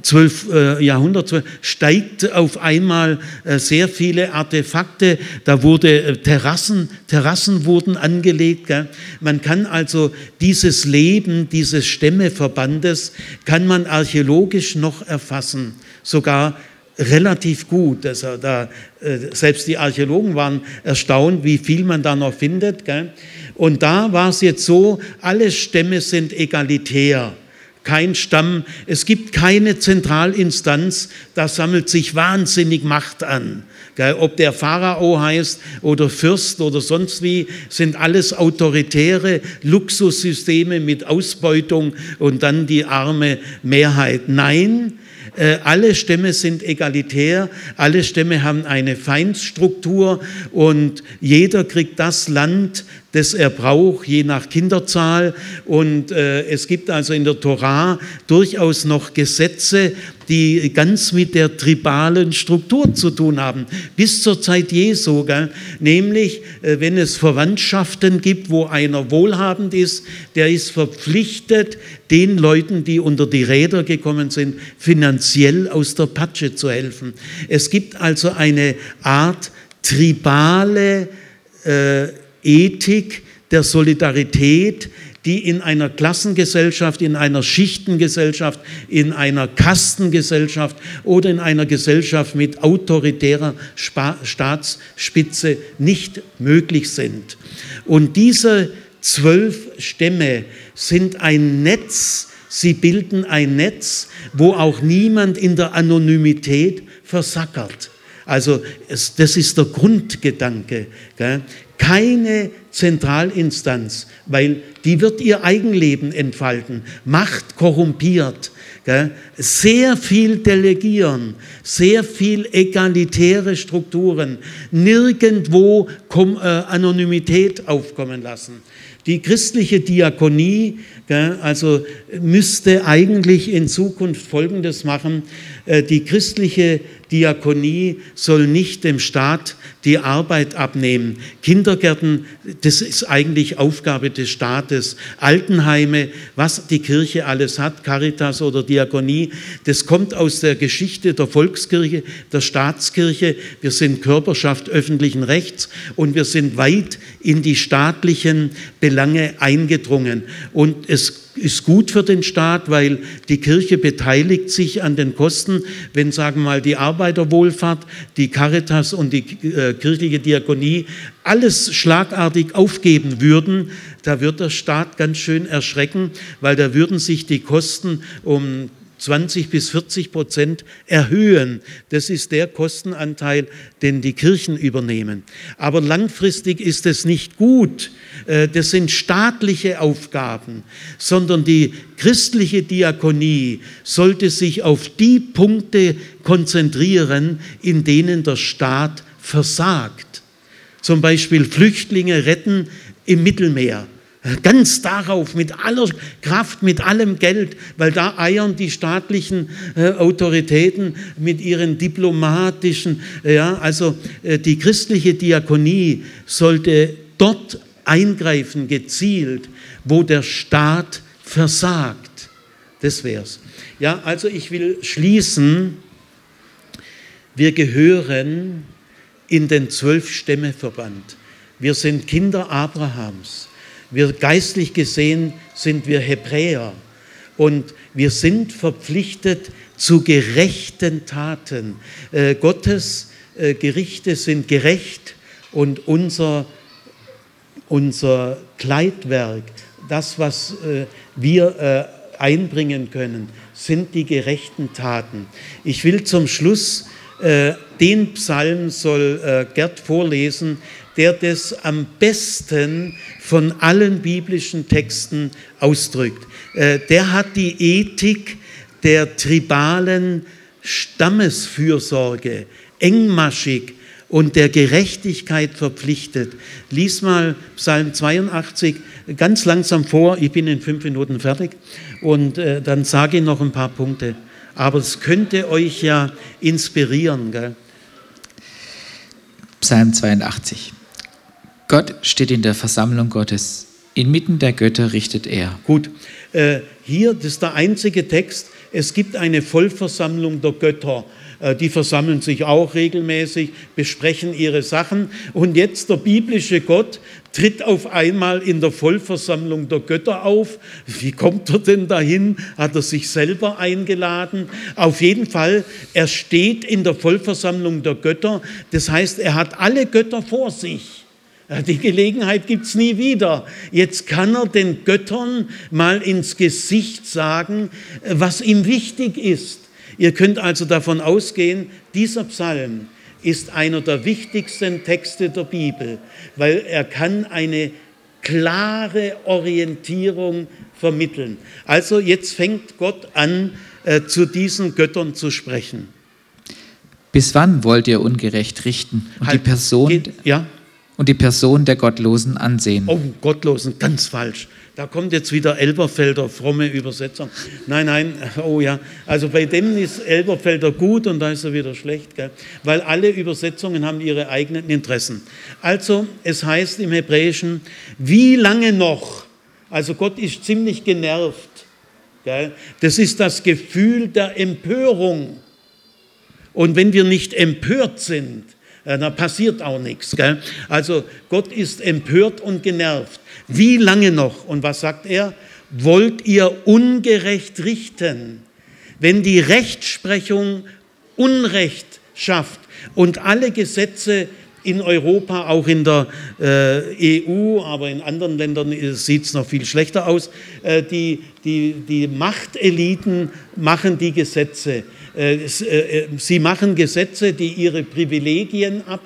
12. Äh, Jahrhundert steigt auf einmal äh, sehr viele Artefakte. Da wurde äh, Terrassen, Terrassen wurden angelegt. Man kann also dieses Leben dieses Stämmeverbandes kann man archäologisch noch erfassen, sogar relativ gut. Also da, selbst die Archäologen waren erstaunt, wie viel man da noch findet. Gell? Und da war es jetzt so, alle Stämme sind egalitär kein Stamm, es gibt keine Zentralinstanz, da sammelt sich wahnsinnig Macht an. Ob der Pharao heißt oder Fürst oder sonst wie, sind alles autoritäre Luxussysteme mit Ausbeutung und dann die arme Mehrheit. Nein, äh, alle Stämme sind egalitär, alle Stämme haben eine Feindstruktur und jeder kriegt das Land, das er braucht, je nach Kinderzahl. Und äh, es gibt also in der Torah durchaus noch Gesetze, die ganz mit der tribalen Struktur zu tun haben, bis zur Zeit Jesu. Gell? Nämlich, äh, wenn es Verwandtschaften gibt, wo einer wohlhabend ist, der ist verpflichtet, den Leuten, die unter die Räder gekommen sind, finanziell aus der Patsche zu helfen. Es gibt also eine Art tribale äh, Ethik der Solidarität, die in einer Klassengesellschaft, in einer Schichtengesellschaft, in einer Kastengesellschaft oder in einer Gesellschaft mit autoritärer Staatsspitze nicht möglich sind. Und diese zwölf Stämme sind ein Netz, sie bilden ein Netz, wo auch niemand in der Anonymität versackert. Also es, das ist der Grundgedanke. Gell? Keine Zentralinstanz, weil die wird ihr Eigenleben entfalten. Macht korrumpiert. Gell? Sehr viel delegieren, sehr viel egalitäre Strukturen, nirgendwo Kom äh, Anonymität aufkommen lassen. Die christliche Diakonie also müsste eigentlich in Zukunft Folgendes machen. Äh, die christliche Diakonie soll nicht dem Staat die Arbeit abnehmen. Kindergärten, das ist eigentlich Aufgabe des Staates. Altenheime, was die Kirche alles hat, Caritas oder Diakonie, das kommt aus der Geschichte der Volkskirche, der Staatskirche. Wir sind Körperschaft öffentlichen Rechts und wir sind weit in die staatlichen Belange eingedrungen. Und es ist gut für den Staat, weil die Kirche beteiligt sich an den Kosten, wenn, sagen wir mal, die Arbeiterwohlfahrt, die Caritas und die äh, kirchliche Diakonie alles schlagartig aufgeben würden, da wird der Staat ganz schön erschrecken, weil da würden sich die Kosten um 20 bis 40 Prozent erhöhen. Das ist der Kostenanteil, den die Kirchen übernehmen. Aber langfristig ist es nicht gut. Äh, das sind staatliche Aufgaben, sondern die christliche Diakonie sollte sich auf die Punkte konzentrieren, in denen der Staat versagt. Zum Beispiel Flüchtlinge retten im Mittelmeer. Ganz darauf, mit aller Kraft, mit allem Geld, weil da eiern die staatlichen äh, Autoritäten mit ihren diplomatischen, ja, also äh, die christliche Diakonie sollte dort eingreifen, gezielt, wo der Staat versagt. Das wär's. Ja, also ich will schließen. Wir gehören in den Zwölf-Stämme-Verband. Wir sind Kinder Abrahams. Wir geistlich gesehen sind wir Hebräer und wir sind verpflichtet zu gerechten Taten. Äh, Gottes äh, Gerichte sind gerecht und unser, unser Kleidwerk, das, was äh, wir äh, einbringen können, sind die gerechten Taten. Ich will zum Schluss äh, den Psalm soll äh, Gerd vorlesen, der das am besten von allen biblischen Texten ausdrückt. Äh, der hat die Ethik der tribalen Stammesfürsorge engmaschig und der Gerechtigkeit verpflichtet. Lies mal Psalm 82 ganz langsam vor, ich bin in fünf Minuten fertig und äh, dann sage ich noch ein paar Punkte. Aber es könnte euch ja inspirieren. Gell? Psalm 82. Gott steht in der Versammlung Gottes. Inmitten der Götter richtet er. Gut, äh, hier, das ist der einzige Text. Es gibt eine Vollversammlung der Götter. Äh, die versammeln sich auch regelmäßig, besprechen ihre Sachen. Und jetzt der biblische Gott tritt auf einmal in der Vollversammlung der Götter auf. Wie kommt er denn dahin? Hat er sich selber eingeladen? Auf jeden Fall, er steht in der Vollversammlung der Götter. Das heißt, er hat alle Götter vor sich. Die Gelegenheit gibt es nie wieder. Jetzt kann er den Göttern mal ins Gesicht sagen, was ihm wichtig ist. Ihr könnt also davon ausgehen, dieser Psalm ist einer der wichtigsten Texte der Bibel, weil er kann eine klare Orientierung vermitteln. Also jetzt fängt Gott an, äh, zu diesen Göttern zu sprechen. Bis wann wollt ihr ungerecht richten und Halt, die Person geht- ja? Und die Person der Gottlosen ansehen? Oh, Gottlosen, ganz falsch. Da kommt jetzt wieder Elberfelder fromme Übersetzung. Nein, nein, oh ja. Also bei dem ist Elberfelder gut und da ist er wieder schlecht, gell? weil alle Übersetzungen haben ihre eigenen Interessen. Also es heißt im Hebräischen, wie lange noch? Also Gott ist ziemlich genervt. Gell? Das ist das Gefühl der Empörung. Und wenn wir nicht empört sind, äh, dann passiert auch nichts. Gell? Also Gott ist empört und genervt. Wie lange noch? Und was sagt er? Wollt ihr ungerecht richten? Wenn die Rechtsprechung Unrecht schafft und alle Gesetze in Europa, auch in der äh, EU, aber in anderen Ländern sieht es noch viel schlechter aus. Äh, die, die, die Machteliten machen die Gesetze. Äh, es, äh, sie machen Gesetze, die ihre Privilegien ab,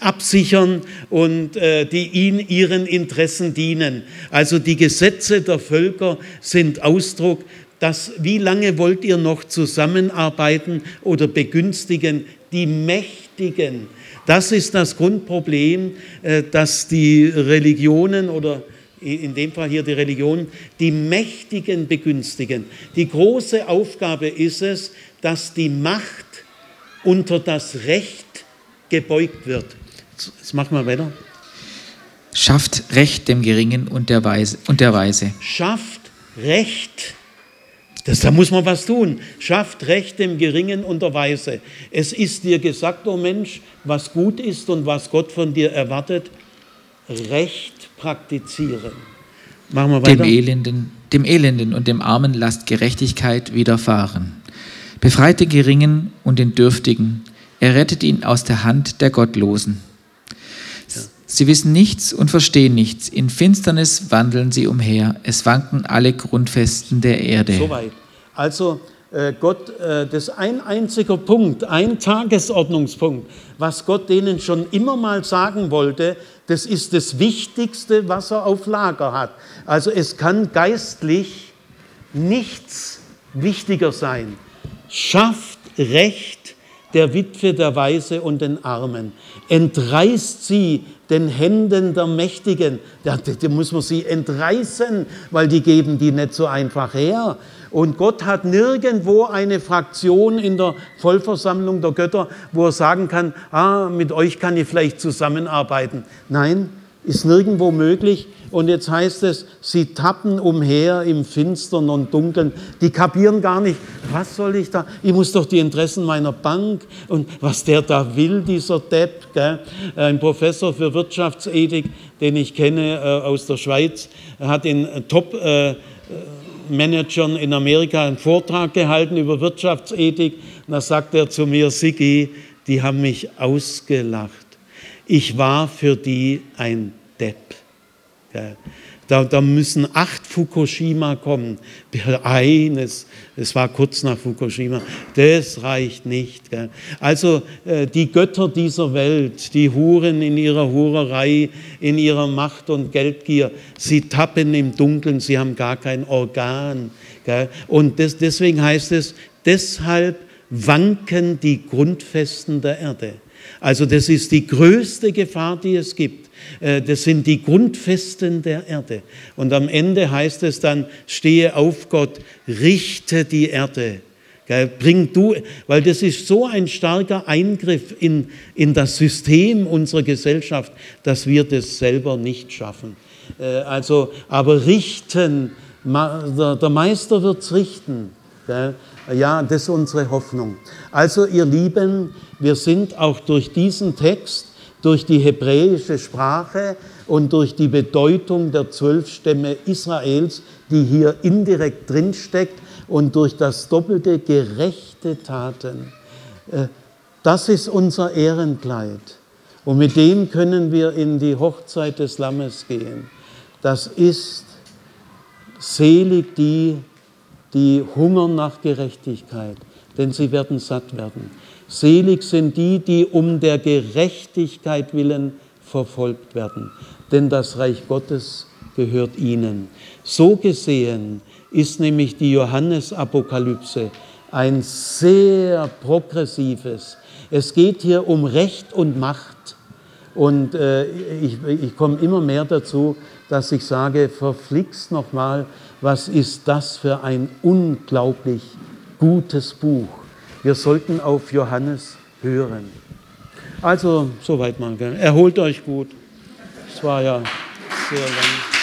absichern und äh, die ihnen ihren Interessen dienen. Also die Gesetze der Völker sind Ausdruck, dass wie lange wollt ihr noch zusammenarbeiten oder begünstigen die Mächtigen? Das ist das Grundproblem, äh, dass die Religionen oder in dem Fall hier die Religion, die Mächtigen begünstigen. Die große Aufgabe ist es, dass die Macht unter das Recht gebeugt wird. Jetzt machen wir weiter. Schafft Recht dem Geringen und der Weise. Und der Weise. Schafft Recht. Das, da muss man was tun. Schafft Recht dem Geringen und der Weise. Es ist dir gesagt, o oh Mensch, was gut ist und was Gott von dir erwartet. Recht praktizieren. Machen wir Dem weiter. Elenden, dem Elenden und dem Armen lasst Gerechtigkeit widerfahren. Befreit den Geringen und den Dürftigen. Er rettet ihn aus der Hand der Gottlosen. Sie wissen nichts und verstehen nichts. In Finsternis wandeln sie umher. Es wanken alle Grundfesten der Erde. Soweit. Also äh, Gott, äh, das ist ein einziger Punkt, ein Tagesordnungspunkt, was Gott denen schon immer mal sagen wollte, das ist das Wichtigste, was er auf Lager hat. Also es kann geistlich nichts wichtiger sein. Schafft Recht der Witwe, der Weise und den Armen. Entreißt sie den Händen der Mächtigen. Da, da muss man sie entreißen, weil die geben die nicht so einfach her. Und Gott hat nirgendwo eine Fraktion in der Vollversammlung der Götter, wo er sagen kann, ah, mit euch kann ich vielleicht zusammenarbeiten. Nein, ist nirgendwo möglich. Und jetzt heißt es, sie tappen umher im Finstern und Dunkeln. Die kapieren gar nicht, was soll ich da? Ich muss doch die Interessen meiner Bank und was der da will, dieser Depp. Gell? Ein Professor für Wirtschaftsethik, den ich kenne äh, aus der Schweiz, hat in Top äh, Managern in Amerika einen Vortrag gehalten über Wirtschaftsethik. Da sagt er zu mir, Sigi, die haben mich ausgelacht. Ich war für die ein Depp. Da, da, müssen acht Fukushima kommen. Eines, es war kurz nach Fukushima, das reicht nicht. Also äh, die Götter dieser Welt, die Huren in ihrer Hurerei, in ihrer Macht und Geldgier, sie tappen im Dunkeln, sie haben gar kein Organ. Und deswegen heißt es, deshalb wanken die Grundfesten der Erde. Also das ist die größte Gefahr, die es gibt. Äh, das sind die Grundfesten der Erde. Und am Ende heißt es dann, stehe auf Gott, richte die Erde. Bring du, weil das ist so ein starker Eingriff in, in das System unserer Gesellschaft, dass wir das selber nicht schaffen. Äh, also, aber richten, der Meister wird es richten. Ja, das ist unsere Hoffnung. Also ihr Lieben, wir sind auch durch diesen Text, durch die hebräische Sprache und durch die Bedeutung der zwölf Stämme Israels, die hier indirekt drinsteckt und durch das doppelte gerechte Taten. Äh, das ist unser Ehrenkleid. Und mit dem können wir in die Hochzeit des Lammes gehen. Das ist selig die, die hungern nach Gerechtigkeit, denn sie werden satt werden. Selig sind die, die um der Gerechtigkeit willen verfolgt werden, denn das Reich Gottes gehört ihnen. So gesehen ist nämlich die Johannesapokalypse ein sehr progressives. Es geht hier um Recht und Macht. Und äh, ich, ich komme immer mehr dazu, dass ich sage, verflixt nochmal, was ist das für ein unglaublich gutes Buch. Wir sollten auf Johannes hören. Also, soweit mal. Erholt euch gut. Es war ja sehr lang.